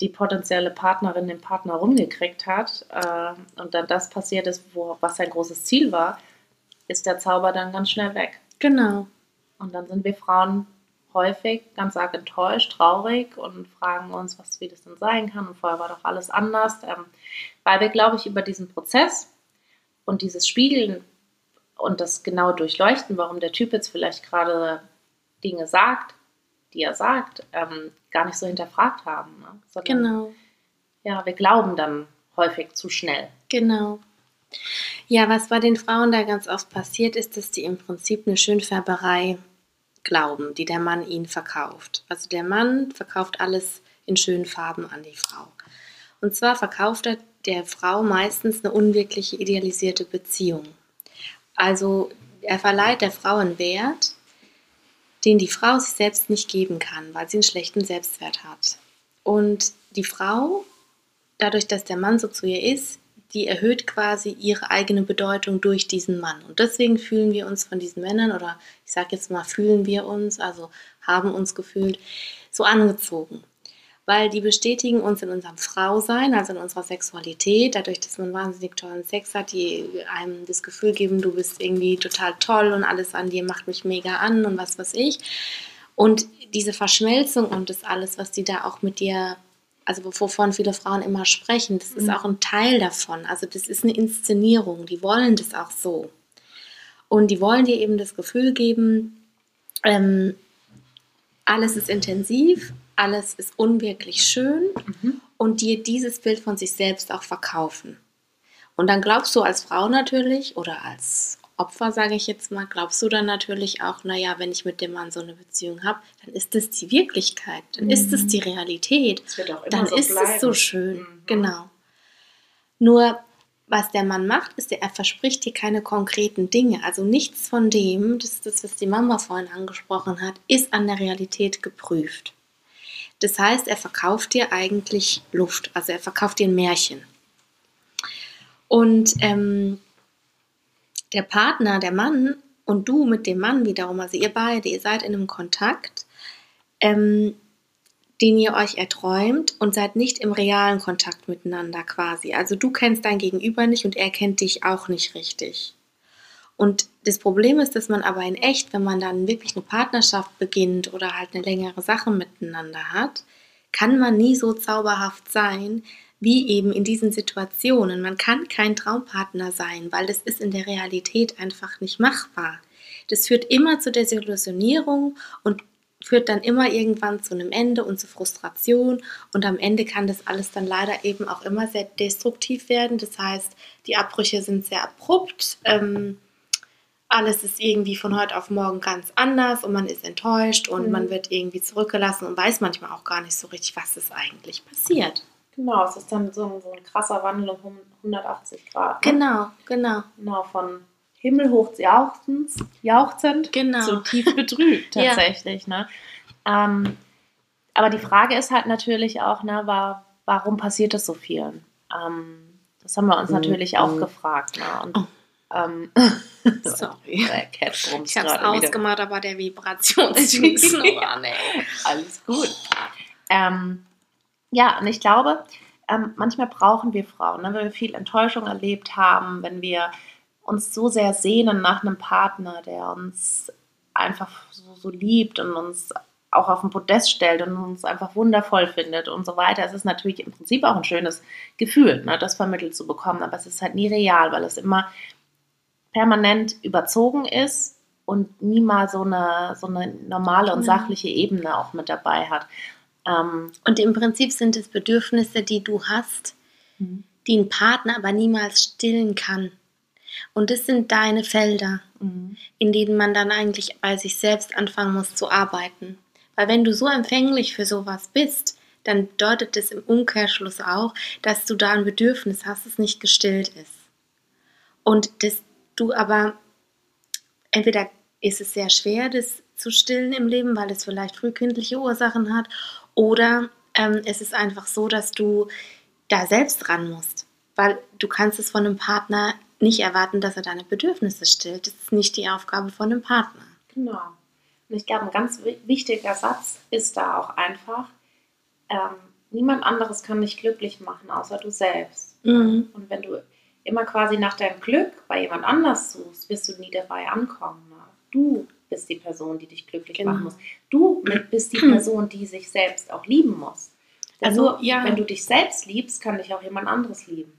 Speaker 1: die potenzielle Partnerin den Partner rumgekriegt hat äh, und dann das passiert ist, wo, was sein großes Ziel war, ist der Zauber dann ganz schnell weg.
Speaker 2: Genau.
Speaker 1: Und dann sind wir Frauen häufig ganz arg enttäuscht, traurig und fragen uns, was wie das denn sein kann. Und vorher war doch alles anders. Ähm, weil wir, glaube ich, über diesen Prozess und dieses Spiegeln und das genau durchleuchten, warum der Typ jetzt vielleicht gerade Dinge sagt, die er sagt, ähm, gar nicht so hinterfragt haben. Ne?
Speaker 2: Sondern, genau.
Speaker 1: Ja, wir glauben dann häufig zu schnell.
Speaker 2: Genau. Ja, was bei den Frauen da ganz oft passiert, ist, dass die im Prinzip eine Schönfärberei glauben, die der Mann ihnen verkauft. Also der Mann verkauft alles in schönen Farben an die Frau. Und zwar verkauft er der Frau meistens eine unwirkliche idealisierte Beziehung. Also er verleiht der Frau einen Wert, den die Frau sich selbst nicht geben kann, weil sie einen schlechten Selbstwert hat. Und die Frau, dadurch, dass der Mann so zu ihr ist, die erhöht quasi ihre eigene Bedeutung durch diesen Mann. Und deswegen fühlen wir uns von diesen Männern, oder ich sage jetzt mal, fühlen wir uns, also haben uns gefühlt, so angezogen weil die bestätigen uns in unserem Frausein, also in unserer Sexualität, dadurch, dass man wahnsinnig tollen Sex hat, die einem das Gefühl geben, du bist irgendwie total toll und alles an dir macht mich mega an und was weiß ich. Und diese Verschmelzung und das alles, was die da auch mit dir, also wovon viele Frauen immer sprechen, das ist mhm. auch ein Teil davon. Also das ist eine Inszenierung, die wollen das auch so. Und die wollen dir eben das Gefühl geben, ähm, alles ist intensiv, alles ist unwirklich schön mhm. und dir dieses Bild von sich selbst auch verkaufen. Und dann glaubst du als Frau natürlich oder als Opfer, sage ich jetzt mal, glaubst du dann natürlich auch, naja, wenn ich mit dem Mann so eine Beziehung habe, dann ist das die Wirklichkeit, dann mhm. ist es die Realität, dann so ist bleiben. es so schön. Mhm. Genau. Nur was der Mann macht, ist, er verspricht dir keine konkreten Dinge. Also nichts von dem, das ist das, was die Mama vorhin angesprochen hat, ist an der Realität geprüft. Das heißt, er verkauft dir eigentlich Luft, also er verkauft dir ein Märchen. Und ähm, der Partner, der Mann und du mit dem Mann wiederum, also ihr beide, ihr seid in einem Kontakt, ähm, den ihr euch erträumt und seid nicht im realen Kontakt miteinander quasi. Also du kennst dein Gegenüber nicht und er kennt dich auch nicht richtig. Und das Problem ist, dass man aber in echt, wenn man dann wirklich eine Partnerschaft beginnt oder halt eine längere Sache miteinander hat, kann man nie so zauberhaft sein wie eben in diesen Situationen. Man kann kein Traumpartner sein, weil das ist in der Realität einfach nicht machbar. Das führt immer zu Desillusionierung und führt dann immer irgendwann zu einem Ende und zu Frustration und am Ende kann das alles dann leider eben auch immer sehr destruktiv werden. Das heißt, die Abbrüche sind sehr abrupt. Ähm, alles ist irgendwie von heute auf morgen ganz anders und man ist enttäuscht und mhm. man wird irgendwie zurückgelassen und weiß manchmal auch gar nicht so richtig, was ist eigentlich passiert.
Speaker 1: Genau, es ist dann so ein, so ein krasser Wandel um 180 Grad.
Speaker 2: Ne? Genau, genau.
Speaker 1: Genau, von himmelhoch jauchzend, jauchzend genau. zu tief betrübt [laughs] tatsächlich. ja. ne? Ähm, aber die Frage ist halt natürlich auch, ne, war, warum passiert das so vielen? Ähm, das haben wir uns mhm. natürlich auch gefragt. Ne? Und, oh. ähm, [laughs]
Speaker 2: Sorry. [laughs] Cat ich habe es ausgemacht, aber der Vibrationsschießen [laughs] war ne.
Speaker 1: Alles gut. Ähm, ja, und ich glaube, ähm, manchmal brauchen wir Frauen, ne, wenn wir viel Enttäuschung erlebt haben, wenn wir uns so sehr sehnen nach einem Partner, der uns einfach so, so liebt und uns auch auf den Podest stellt und uns einfach wundervoll findet und so weiter. Es ist natürlich im Prinzip auch ein schönes Gefühl, ne, das vermittelt zu bekommen, aber es ist halt nie real, weil es immer permanent überzogen ist und niemals so eine, so eine normale und sachliche Ebene auch mit dabei hat.
Speaker 2: Ähm, und im Prinzip sind es Bedürfnisse, die du hast, mhm. die ein Partner aber niemals stillen kann. Und das sind deine Felder, mhm. in denen man dann eigentlich bei sich selbst anfangen muss zu arbeiten. Weil wenn du so empfänglich für sowas bist, dann bedeutet das im Umkehrschluss auch, dass du da ein Bedürfnis hast, das nicht gestillt ist. Und dass du aber, entweder ist es sehr schwer, das zu stillen im Leben, weil es vielleicht frühkindliche Ursachen hat, oder ähm, es ist einfach so, dass du da selbst ran musst. Weil du kannst es von einem Partner nicht erwarten, dass er deine Bedürfnisse stillt. Das ist nicht die Aufgabe von einem Partner.
Speaker 1: Genau. Und ich glaube, ein ganz wichtiger Satz ist da auch einfach, ähm, niemand anderes kann dich glücklich machen, außer du selbst.
Speaker 2: Mhm.
Speaker 1: Und wenn du immer quasi nach deinem Glück bei jemand anders suchst, wirst du nie dabei ankommen. Ne? Du bist die Person, die dich glücklich
Speaker 2: Genau.
Speaker 1: machen muss. Du bist die Person, die sich selbst auch lieben muss. Denn
Speaker 2: Also,
Speaker 1: nur,
Speaker 2: ja.
Speaker 1: wenn du dich selbst liebst, kann dich auch jemand anderes lieben.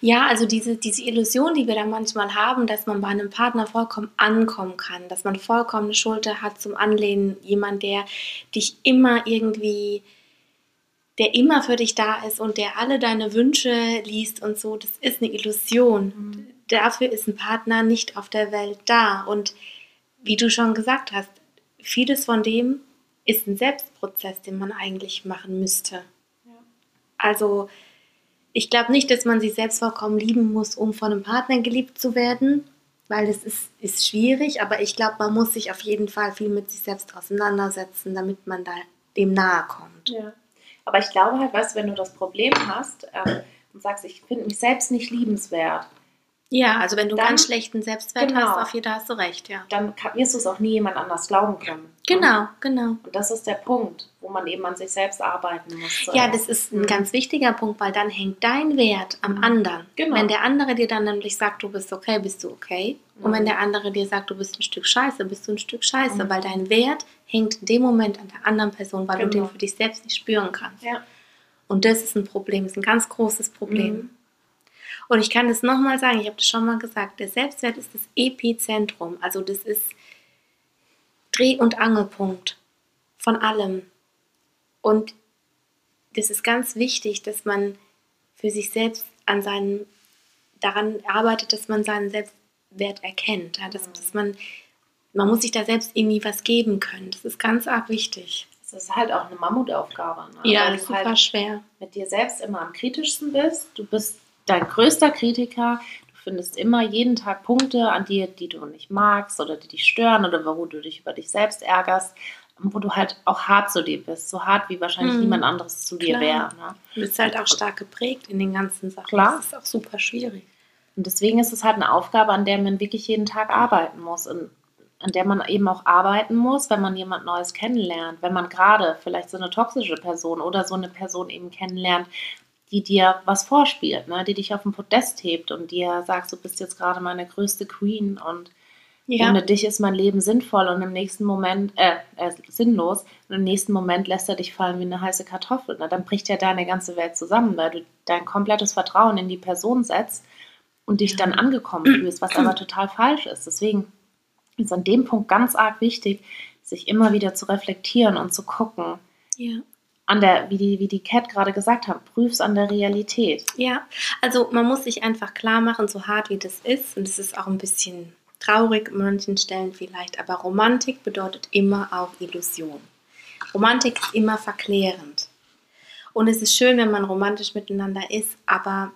Speaker 2: Ja, also diese, diese Illusion, die wir da manchmal haben, dass man bei einem Partner vollkommen ankommen kann, dass man vollkommen eine Schulter hat zum Anlehnen, jemand, der dich immer irgendwie, der immer für dich da ist und der alle deine Wünsche liest und so, das ist eine Illusion. Dafür ist ein Partner nicht auf der Welt da. Und wie du schon gesagt hast, vieles von dem ist ein Selbstprozess, den man eigentlich machen müsste. Also ich glaube nicht, dass man sich selbst vollkommen lieben muss, um von einem Partner geliebt zu werden, weil das ist, ist schwierig, aber ich glaube, man muss sich auf jeden Fall viel mit sich selbst auseinandersetzen, damit man da dem nahe kommt.
Speaker 1: Ja. Aber ich glaube halt, weißt du, wenn du das Problem hast ähm, und sagst, ich finde mich selbst nicht liebenswert,
Speaker 2: Ja, also wenn du
Speaker 1: Dann-
Speaker 2: ganz schlechten Selbstwert
Speaker 1: Genau.
Speaker 2: hast, auf jeden Fall hast du recht, ja.
Speaker 1: dann wirst du es auch nie jemand anders glauben können.
Speaker 2: Genau, genau.
Speaker 1: Und das ist der Punkt, wo man eben an sich selbst arbeiten muss.
Speaker 2: Ja, das ist ein
Speaker 1: Mhm.
Speaker 2: ganz wichtiger Punkt, weil dann hängt dein Wert am
Speaker 1: Mhm.
Speaker 2: anderen.
Speaker 1: Genau.
Speaker 2: Wenn der andere dir dann nämlich sagt, du bist okay, bist du okay. Und
Speaker 1: Mhm.
Speaker 2: wenn der andere dir sagt, du bist ein Stück Scheiße, bist du ein Stück Scheiße,
Speaker 1: Mhm.
Speaker 2: weil dein Wert hängt in dem Moment an der anderen Person, weil du
Speaker 1: Genau.
Speaker 2: den für dich selbst nicht spüren kannst.
Speaker 1: Ja.
Speaker 2: Und das ist ein Problem, ist ein ganz großes Problem. Und ich kann das nochmal sagen, ich habe das schon mal gesagt, der Selbstwert ist das Epizentrum. Also das ist Dreh- und Angelpunkt von allem. Und das ist ganz wichtig, dass man für sich selbst an seinem, daran arbeitet, dass man seinen Selbstwert erkennt. Ja, dass, dass man, man muss sich da selbst irgendwie was geben können. Das ist ganz arg wichtig.
Speaker 1: Das ist halt auch eine Mammutaufgabe. Ne?
Speaker 2: Ja, das ist
Speaker 1: du
Speaker 2: super
Speaker 1: halt
Speaker 2: schwer.
Speaker 1: mit dir selbst immer am kritischsten bist. Du bist dein größter Kritiker. Du findest immer jeden Tag Punkte an dir, die du nicht magst oder die dich stören oder wo du dich über dich selbst ärgerst. Wo du halt auch hart zu dir bist. So hart, wie wahrscheinlich
Speaker 2: Mhm.
Speaker 1: niemand anderes zu dir wäre. Ne?
Speaker 2: Du bist halt auch stark geprägt in den ganzen Sachen.
Speaker 1: Klar.
Speaker 2: Das ist auch super schwierig.
Speaker 1: Und deswegen ist es halt eine Aufgabe, an der man wirklich jeden Tag arbeiten muss und an der man eben auch arbeiten muss, wenn man jemand Neues kennenlernt. Wenn man gerade vielleicht so eine toxische Person oder so eine Person eben kennenlernt, die dir was vorspielt, ne? die dich auf den Podest hebt und dir sagt, du bist jetzt gerade meine größte Queen und
Speaker 2: Ja,
Speaker 1: ohne dich ist mein Leben sinnvoll und im nächsten Moment, äh, äh, sinnlos und im nächsten Moment lässt er dich fallen wie eine heiße Kartoffel. Na, dann bricht ja deine ganze Welt zusammen, weil du dein komplettes Vertrauen in die Person setzt und dich
Speaker 2: Ja.
Speaker 1: dann angekommen fühlst, was aber total falsch ist. Deswegen ist an dem Punkt ganz arg wichtig, sich immer wieder zu reflektieren und zu gucken,
Speaker 2: ja.
Speaker 1: An der, wie die, wie die Cat gerade gesagt hat, prüf's an der Realität.
Speaker 2: Ja, also man muss sich einfach klar machen, so hart wie das ist, und es ist auch ein bisschen traurig an manchen Stellen vielleicht, aber Romantik bedeutet immer auch Illusion. Romantik ist immer verklärend. Und es ist schön, wenn man romantisch miteinander ist, aber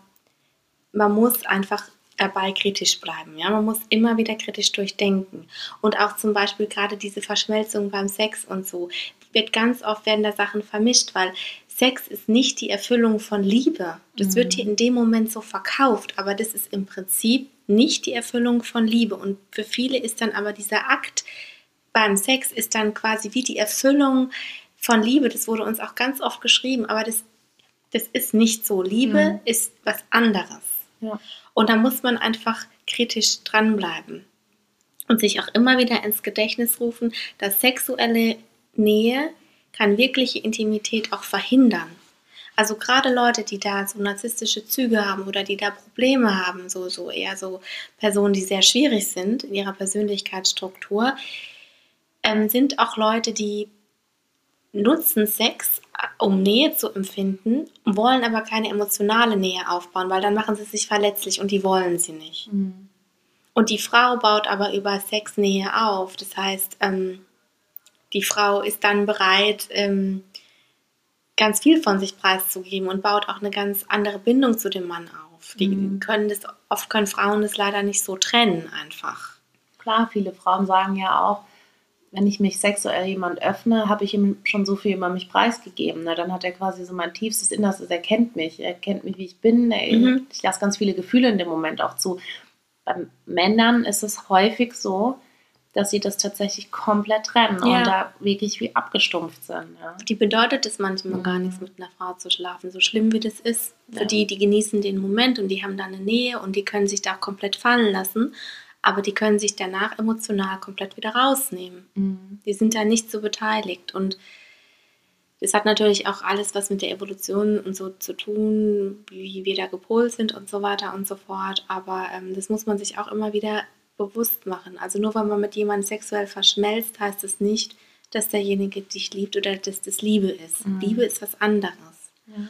Speaker 2: man muss einfach dabei kritisch bleiben. Ja? Man muss immer wieder kritisch durchdenken. Und auch zum Beispiel gerade diese Verschmelzung beim Sex und so, wird ganz oft werden da Sachen vermischt, weil Sex ist nicht die Erfüllung von Liebe. Das
Speaker 1: Mhm.
Speaker 2: wird dir in dem Moment so verkauft, aber das ist im Prinzip nicht die Erfüllung von Liebe. Und für viele ist dann aber dieser Akt beim Sex ist dann quasi wie die Erfüllung von Liebe. Das wurde uns auch ganz oft geschrieben, aber das, das ist nicht so. Liebe
Speaker 1: Mhm.
Speaker 2: ist was anderes.
Speaker 1: Ja.
Speaker 2: Und da muss man einfach kritisch dranbleiben und sich auch immer wieder ins Gedächtnis rufen, dass sexuelle Nähe kann wirkliche Intimität auch verhindern. Also gerade Leute, die da so narzisstische Züge haben oder die da Probleme haben, so, so eher so Personen, die sehr schwierig sind in ihrer Persönlichkeitsstruktur, ähm, sind auch Leute, die nutzen Sex, um Nähe zu empfinden, wollen aber keine emotionale Nähe aufbauen, weil dann machen sie sich verletzlich und die wollen sie nicht. Und die Frau baut aber über Sex Nähe auf. Das heißt, ähm, die Frau ist dann bereit, ähm, ganz viel von sich preiszugeben und baut auch eine ganz andere Bindung zu dem Mann auf. Die
Speaker 1: Mhm.
Speaker 2: können das, oft können Frauen das leider nicht so trennen einfach.
Speaker 1: Klar, viele Frauen sagen ja auch, wenn ich mich sexuell jemand öffne, habe ich ihm schon so viel über mich preisgegeben. Ne? Dann hat er quasi so mein tiefstes Innerstes, er kennt mich, er kennt mich, wie ich bin.
Speaker 2: Mhm.
Speaker 1: Ich lasse ganz viele Gefühle in dem Moment auch zu. Bei Männern ist es häufig so, dass sie das tatsächlich komplett trennen
Speaker 2: Ja.
Speaker 1: und da wirklich wie abgestumpft sind. Ja.
Speaker 2: Die bedeutet es manchmal gar
Speaker 1: Mhm.
Speaker 2: nichts, mit einer Frau zu schlafen, so schlimm wie das ist. Für
Speaker 1: Ja.
Speaker 2: die, die genießen den Moment und die haben da eine Nähe und die können sich da auch komplett fallen lassen, aber die können sich danach emotional komplett wieder rausnehmen.
Speaker 1: Mhm.
Speaker 2: Die sind da nicht so beteiligt und das hat natürlich auch alles was mit der Evolution und so zu tun, wie wir da gepolt sind und so weiter und so fort. Aber ähm, das muss man sich auch immer wieder bewusst machen. Also nur weil man mit jemandem sexuell verschmelzt, heißt es nicht, dass derjenige dich liebt oder dass das Liebe ist.
Speaker 1: Mhm.
Speaker 2: Liebe ist was anderes.
Speaker 1: Ja.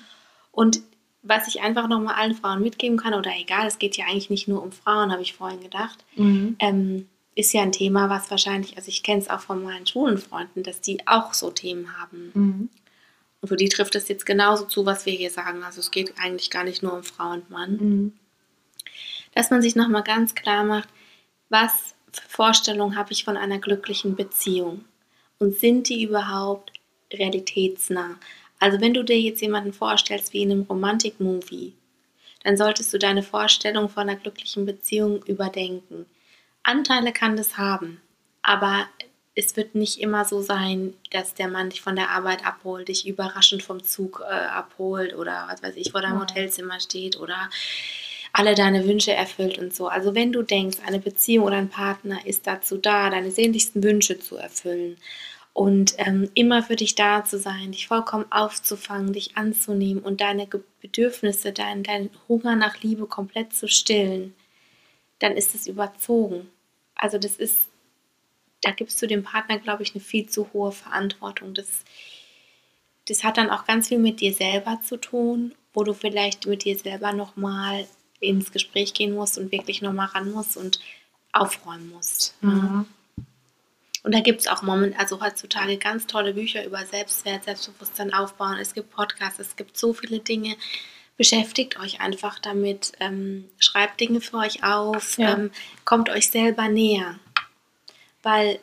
Speaker 2: Und was ich einfach nochmal allen Frauen mitgeben kann, oder egal, es geht ja eigentlich nicht nur um Frauen, habe ich vorhin gedacht,
Speaker 1: Mhm.
Speaker 2: ähm, ist ja ein Thema, was wahrscheinlich, also ich kenne es auch von meinen schwulen Freunden, dass die auch so Themen haben.
Speaker 1: Mhm.
Speaker 2: Und für die trifft es jetzt genauso zu, was wir hier sagen. Also es geht eigentlich gar nicht nur um Frau und Mann.
Speaker 1: Mhm.
Speaker 2: Dass man sich nochmal ganz klar macht, was für Vorstellungen habe ich von einer glücklichen Beziehung? Und sind die überhaupt realitätsnah? Also wenn du dir jetzt jemanden vorstellst wie in einem Romantik-Movie, dann solltest du deine Vorstellung von einer glücklichen Beziehung überdenken. Anteile kann das haben, aber es wird nicht immer so sein, dass der Mann dich von der Arbeit abholt, dich überraschend vom Zug äh, abholt oder was weiß ich, vor deinem. Hotelzimmer steht oder alle deine Wünsche erfüllt und so. Also wenn du denkst, eine Beziehung oder ein Partner ist dazu da, deine sehnlichsten Wünsche zu erfüllen und ähm, immer für dich da zu sein, dich vollkommen aufzufangen, dich anzunehmen und deine Bedürfnisse, dein, dein Hunger nach Liebe komplett zu stillen, dann ist es überzogen. Also das ist, da gibst du dem Partner, glaube ich, eine viel zu hohe Verantwortung. Das, das hat dann auch ganz viel mit dir selber zu tun, wo du vielleicht mit dir selber nochmal ins Gespräch gehen musst und wirklich nochmal ran musst und aufräumen musst.
Speaker 1: Mhm.
Speaker 2: Und da gibt es auch moment, also heutzutage ganz tolle Bücher über Selbstwert, Selbstbewusstsein aufbauen. Es gibt Podcasts, es gibt so viele Dinge. Beschäftigt euch einfach damit, ähm, schreibt Dinge für euch auf,
Speaker 1: Ja.
Speaker 2: ähm, kommt euch selber näher. Weil,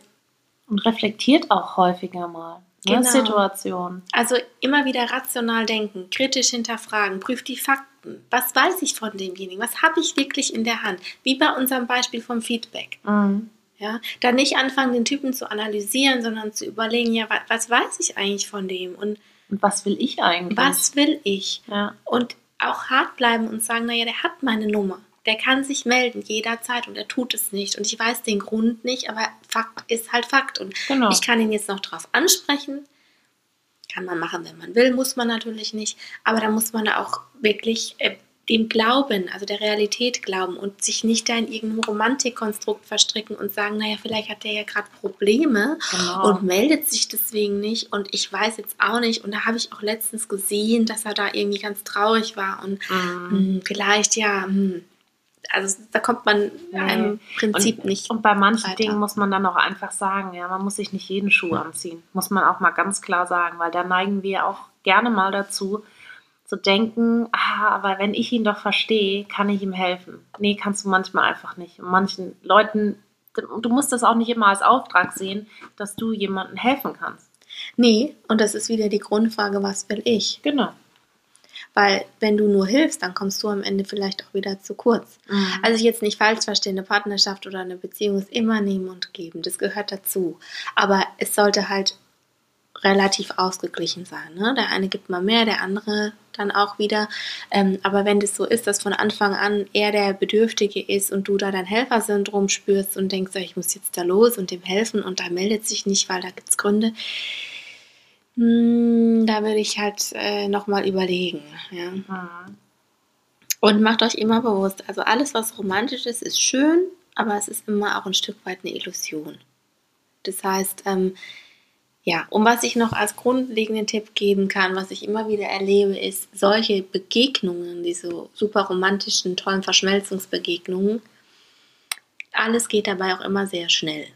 Speaker 1: Und reflektiert auch häufiger mal. Ne?
Speaker 2: Genau.
Speaker 1: Situation.
Speaker 2: also immer wieder rational denken, kritisch hinterfragen, prüft die Fakten. Was weiß ich von demjenigen? Was habe ich wirklich in der Hand? Wie bei unserem Beispiel vom Feedback.
Speaker 1: Mhm.
Speaker 2: Ja, dann nicht anfangen, den Typen zu analysieren, sondern zu überlegen, ja, was, was weiß ich eigentlich von dem und
Speaker 1: Und was will ich eigentlich?
Speaker 2: was will ich?
Speaker 1: Ja.
Speaker 2: Und auch hart bleiben und sagen, naja, der hat meine Nummer. Der kann sich melden jederzeit und er tut es nicht. Und ich weiß den Grund nicht, aber Fakt ist halt Fakt. Und
Speaker 1: Genau.
Speaker 2: ich kann ihn jetzt noch drauf ansprechen. Kann man machen, wenn man will, muss man natürlich nicht. Aber da muss man auch wirklich äh, dem glauben, also der Realität glauben und sich nicht da in irgendeinem Romantikkonstrukt verstricken und sagen, naja, vielleicht hat der ja gerade Probleme
Speaker 1: Genau.
Speaker 2: und meldet sich deswegen nicht und ich weiß jetzt auch nicht. Und da habe ich auch letztens gesehen, dass er da irgendwie ganz traurig war und
Speaker 1: Mhm.
Speaker 2: hm, vielleicht ja, hm, also da kommt man
Speaker 1: Nee.
Speaker 2: einem Prinzip
Speaker 1: und,
Speaker 2: nicht.
Speaker 1: Und bei manchen
Speaker 2: weiter.
Speaker 1: Dingen muss man dann auch einfach sagen, ja, man muss sich nicht jeden Schuh anziehen. Muss man auch mal ganz klar sagen, weil da neigen wir auch gerne mal dazu, zu denken, ah, aber wenn ich ihn doch verstehe, kann ich ihm helfen. Nee, kannst du manchmal einfach nicht. Und manchen Leuten, du musst das auch nicht immer als Auftrag sehen, dass du jemandem helfen kannst.
Speaker 2: Nee, und das ist wieder die Grundfrage, was will ich?
Speaker 1: Genau.
Speaker 2: Weil wenn du nur hilfst, dann kommst du am Ende vielleicht auch wieder zu kurz. Also ich jetzt nicht falsch verstehe, eine Partnerschaft oder eine Beziehung ist immer nehmen und geben. Das gehört dazu. Aber es sollte halt relativ ausgeglichen sein. Ne? Der eine gibt mal mehr, der andere dann auch wieder. Ähm, aber wenn das so ist, dass von Anfang an er der Bedürftige ist und du da dein Helfersyndrom spürst und denkst, ich muss jetzt da los und dem helfen und da meldet sich nicht, weil da gibt es Gründe, da würde ich halt äh, nochmal überlegen. Ja? Und macht euch immer bewusst, also alles, was romantisch ist, ist schön, aber es ist immer auch ein Stück weit eine Illusion. Das heißt, ähm, ja, und was ich noch als grundlegenden Tipp geben kann, was ich immer wieder erlebe, ist solche Begegnungen, diese super romantischen, tollen Verschmelzungsbegegnungen, alles geht dabei auch immer sehr schnell.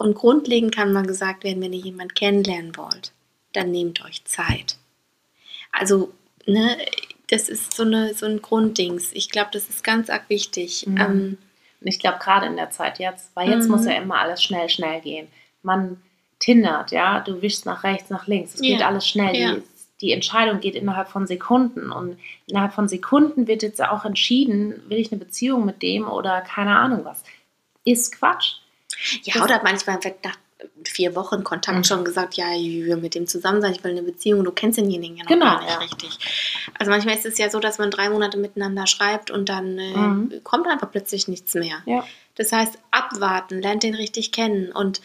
Speaker 2: Und grundlegend kann mal gesagt werden, wenn ihr jemanden kennenlernen wollt, dann nehmt euch Zeit. Also, ne, das ist so, eine, so ein Grunddings. Ich glaube, das ist ganz arg wichtig.
Speaker 1: Mhm.
Speaker 2: Ähm,
Speaker 1: Und ich glaube, gerade in der Zeit jetzt, weil jetzt
Speaker 2: Mhm.
Speaker 1: muss ja immer alles schnell, schnell gehen. Man tindert, ja, du wischst nach rechts, nach links. Es
Speaker 2: Ja.
Speaker 1: geht alles schnell.
Speaker 2: Ja.
Speaker 1: Die, die Entscheidung geht innerhalb von Sekunden. Und innerhalb von Sekunden wird jetzt auch entschieden, will ich eine Beziehung mit dem oder keine Ahnung was. Ist Quatsch.
Speaker 2: Ja,
Speaker 1: Das-
Speaker 2: oder manchmal wird nach vier Wochen Kontakt
Speaker 1: Mhm.
Speaker 2: schon gesagt, ja, ich will mit dem zusammen sein, ich will eine Beziehung, du kennst denjenigen ja noch
Speaker 1: Genau,
Speaker 2: gar nicht
Speaker 1: ja.
Speaker 2: richtig. Also manchmal ist es ja so, dass man drei Monate miteinander schreibt und dann äh,
Speaker 1: Mhm.
Speaker 2: kommt einfach plötzlich nichts mehr.
Speaker 1: Ja.
Speaker 2: Das heißt, abwarten, lernt den richtig kennen und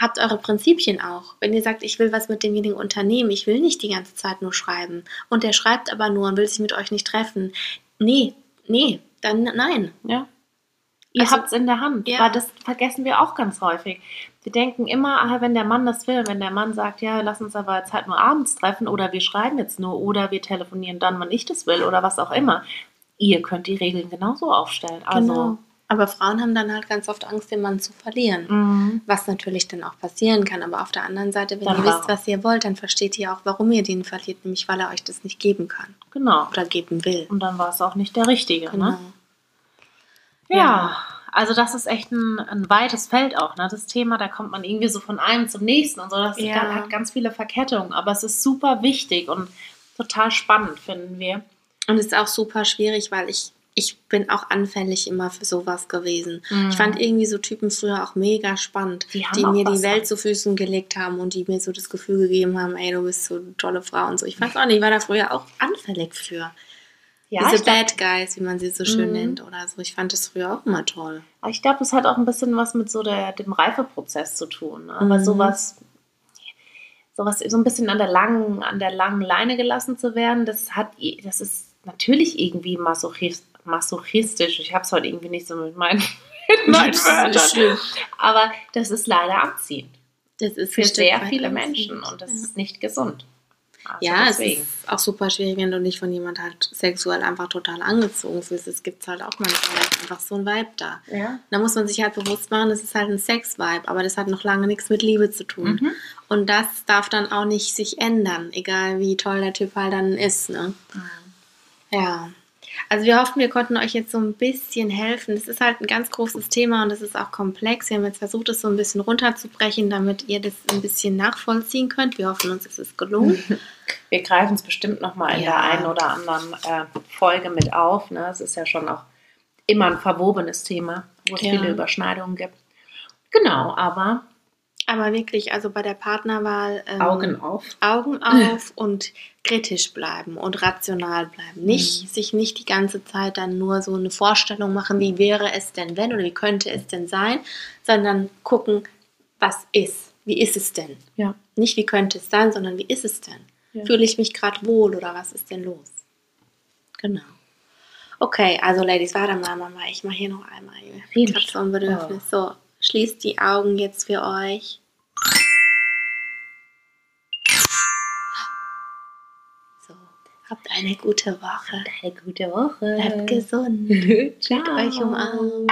Speaker 2: habt eure Prinzipien auch. Wenn ihr sagt, ich will was mit demjenigen unternehmen, ich will nicht die ganze Zeit nur schreiben und der schreibt aber nur und will sich mit euch nicht treffen. Nee, nee, dann nein.
Speaker 1: Ja. Ihr
Speaker 2: Also-
Speaker 1: habt es in der Hand.
Speaker 2: Ja.
Speaker 1: Weil das vergessen wir auch ganz häufig. Wir denken immer, ah, wenn der Mann das will, wenn der Mann sagt, ja, lass uns aber jetzt halt nur abends treffen oder wir schreiben jetzt nur oder wir telefonieren dann, wann ich das will oder was auch immer. Ihr könnt die Regeln genauso aufstellen. Also,
Speaker 2: Genau. Aber Frauen haben dann halt ganz oft Angst, den Mann zu verlieren.
Speaker 1: mhm.
Speaker 2: Was natürlich dann auch passieren kann. Aber auf der anderen Seite, wenn
Speaker 1: Dann
Speaker 2: ihr wisst, was ihr wollt, dann versteht ihr auch, warum ihr den verliert. Nämlich, weil er euch das nicht geben kann
Speaker 1: genau.
Speaker 2: oder geben will.
Speaker 1: Und dann war es auch nicht der Richtige.
Speaker 2: Genau.
Speaker 1: Ne? Ja, also das ist echt ein, ein weites Feld auch, ne? Das Thema, da kommt man irgendwie so von einem zum nächsten und so. Das
Speaker 2: Ja.
Speaker 1: hat ganz viele Verkettungen, aber es ist super wichtig und total spannend, finden wir.
Speaker 2: Und es ist auch super schwierig, weil ich, ich bin auch anfällig immer für sowas gewesen.
Speaker 1: Mhm.
Speaker 2: Ich fand irgendwie so Typen früher auch mega spannend,
Speaker 1: Die
Speaker 2: die, mir die Welt
Speaker 1: an.
Speaker 2: zu Füßen gelegt haben und die mir so das Gefühl gegeben haben, ey, du bist so eine tolle Frau und so. Ich weiß auch nicht, ich war da früher auch anfällig für.
Speaker 1: Ja,
Speaker 2: Diese Bad Guys, wie man sie so schön
Speaker 1: Mhm.
Speaker 2: nennt oder so. Ich fand das früher auch immer toll.
Speaker 1: Aber ich glaube, das hat auch ein bisschen was mit so der, dem Reifeprozess zu tun. Ne? Aber
Speaker 2: Mhm.
Speaker 1: sowas, sowas so ein bisschen an der langen, an der langen Leine gelassen zu werden, das hat, das ist natürlich irgendwie masochist, masochistisch. Ich habe es heute irgendwie nicht so mit meinen, [laughs] mit meinen Wörtern. Aber das ist leider anziehend
Speaker 2: Das ist
Speaker 1: für
Speaker 2: Stück
Speaker 1: sehr
Speaker 2: weit
Speaker 1: viele. Menschen und das
Speaker 2: Ja.
Speaker 1: ist nicht gesund. Also
Speaker 2: Ja, es
Speaker 1: deswegen.
Speaker 2: ist auch super schwierig, wenn du dich von jemand halt sexuell einfach total angezogen fühlst. Es gibt halt auch manchmal einfach so ein Vibe da.
Speaker 1: ja.
Speaker 2: Da muss man sich halt bewusst machen, das ist halt ein Sex-Vibe, aber das hat noch lange nichts mit Liebe zu tun.
Speaker 1: Mhm.
Speaker 2: Und das darf dann auch nicht sich ändern, egal wie toll der Typ halt dann ist. Ne? Ja. Also wir hoffen, wir konnten euch jetzt so ein bisschen helfen. Es ist halt ein ganz großes Thema und es ist auch komplex. Wir haben jetzt versucht, es so ein bisschen runterzubrechen, damit ihr das ein bisschen nachvollziehen könnt. Wir hoffen uns, es ist gelungen. [laughs]
Speaker 1: Wir greifen es bestimmt nochmal in
Speaker 2: Ja.
Speaker 1: der einen oder anderen äh, Folge mit auf. Ne? Es ist ja schon auch immer ein verwobenes Thema, wo es
Speaker 2: Ja.
Speaker 1: viele Überschneidungen gibt. Genau, aber
Speaker 2: Aber wirklich, also bei der Partnerwahl ähm,
Speaker 1: Augen auf.
Speaker 2: Augen [laughs] auf und kritisch bleiben und rational bleiben. Nicht
Speaker 1: Mhm.
Speaker 2: sich nicht die ganze Zeit dann nur so eine Vorstellung machen, wie wäre es denn wenn oder wie könnte es denn sein, sondern gucken, was ist, wie ist es denn?
Speaker 1: Ja.
Speaker 2: Nicht wie könnte es sein, sondern wie ist es denn?
Speaker 1: Ja.
Speaker 2: Fühle ich mich gerade wohl oder was ist denn los? Genau. Okay, also Ladies, warte mal, Mama, ich mache hier noch einmal. Ich habe so ein Bedürfnis. So, schließt die Augen jetzt für euch. Habt eine gute Woche.
Speaker 1: Eine gute Woche.
Speaker 2: Bleibt gesund. [laughs]
Speaker 1: Ciao.
Speaker 2: Mit euch umarmt.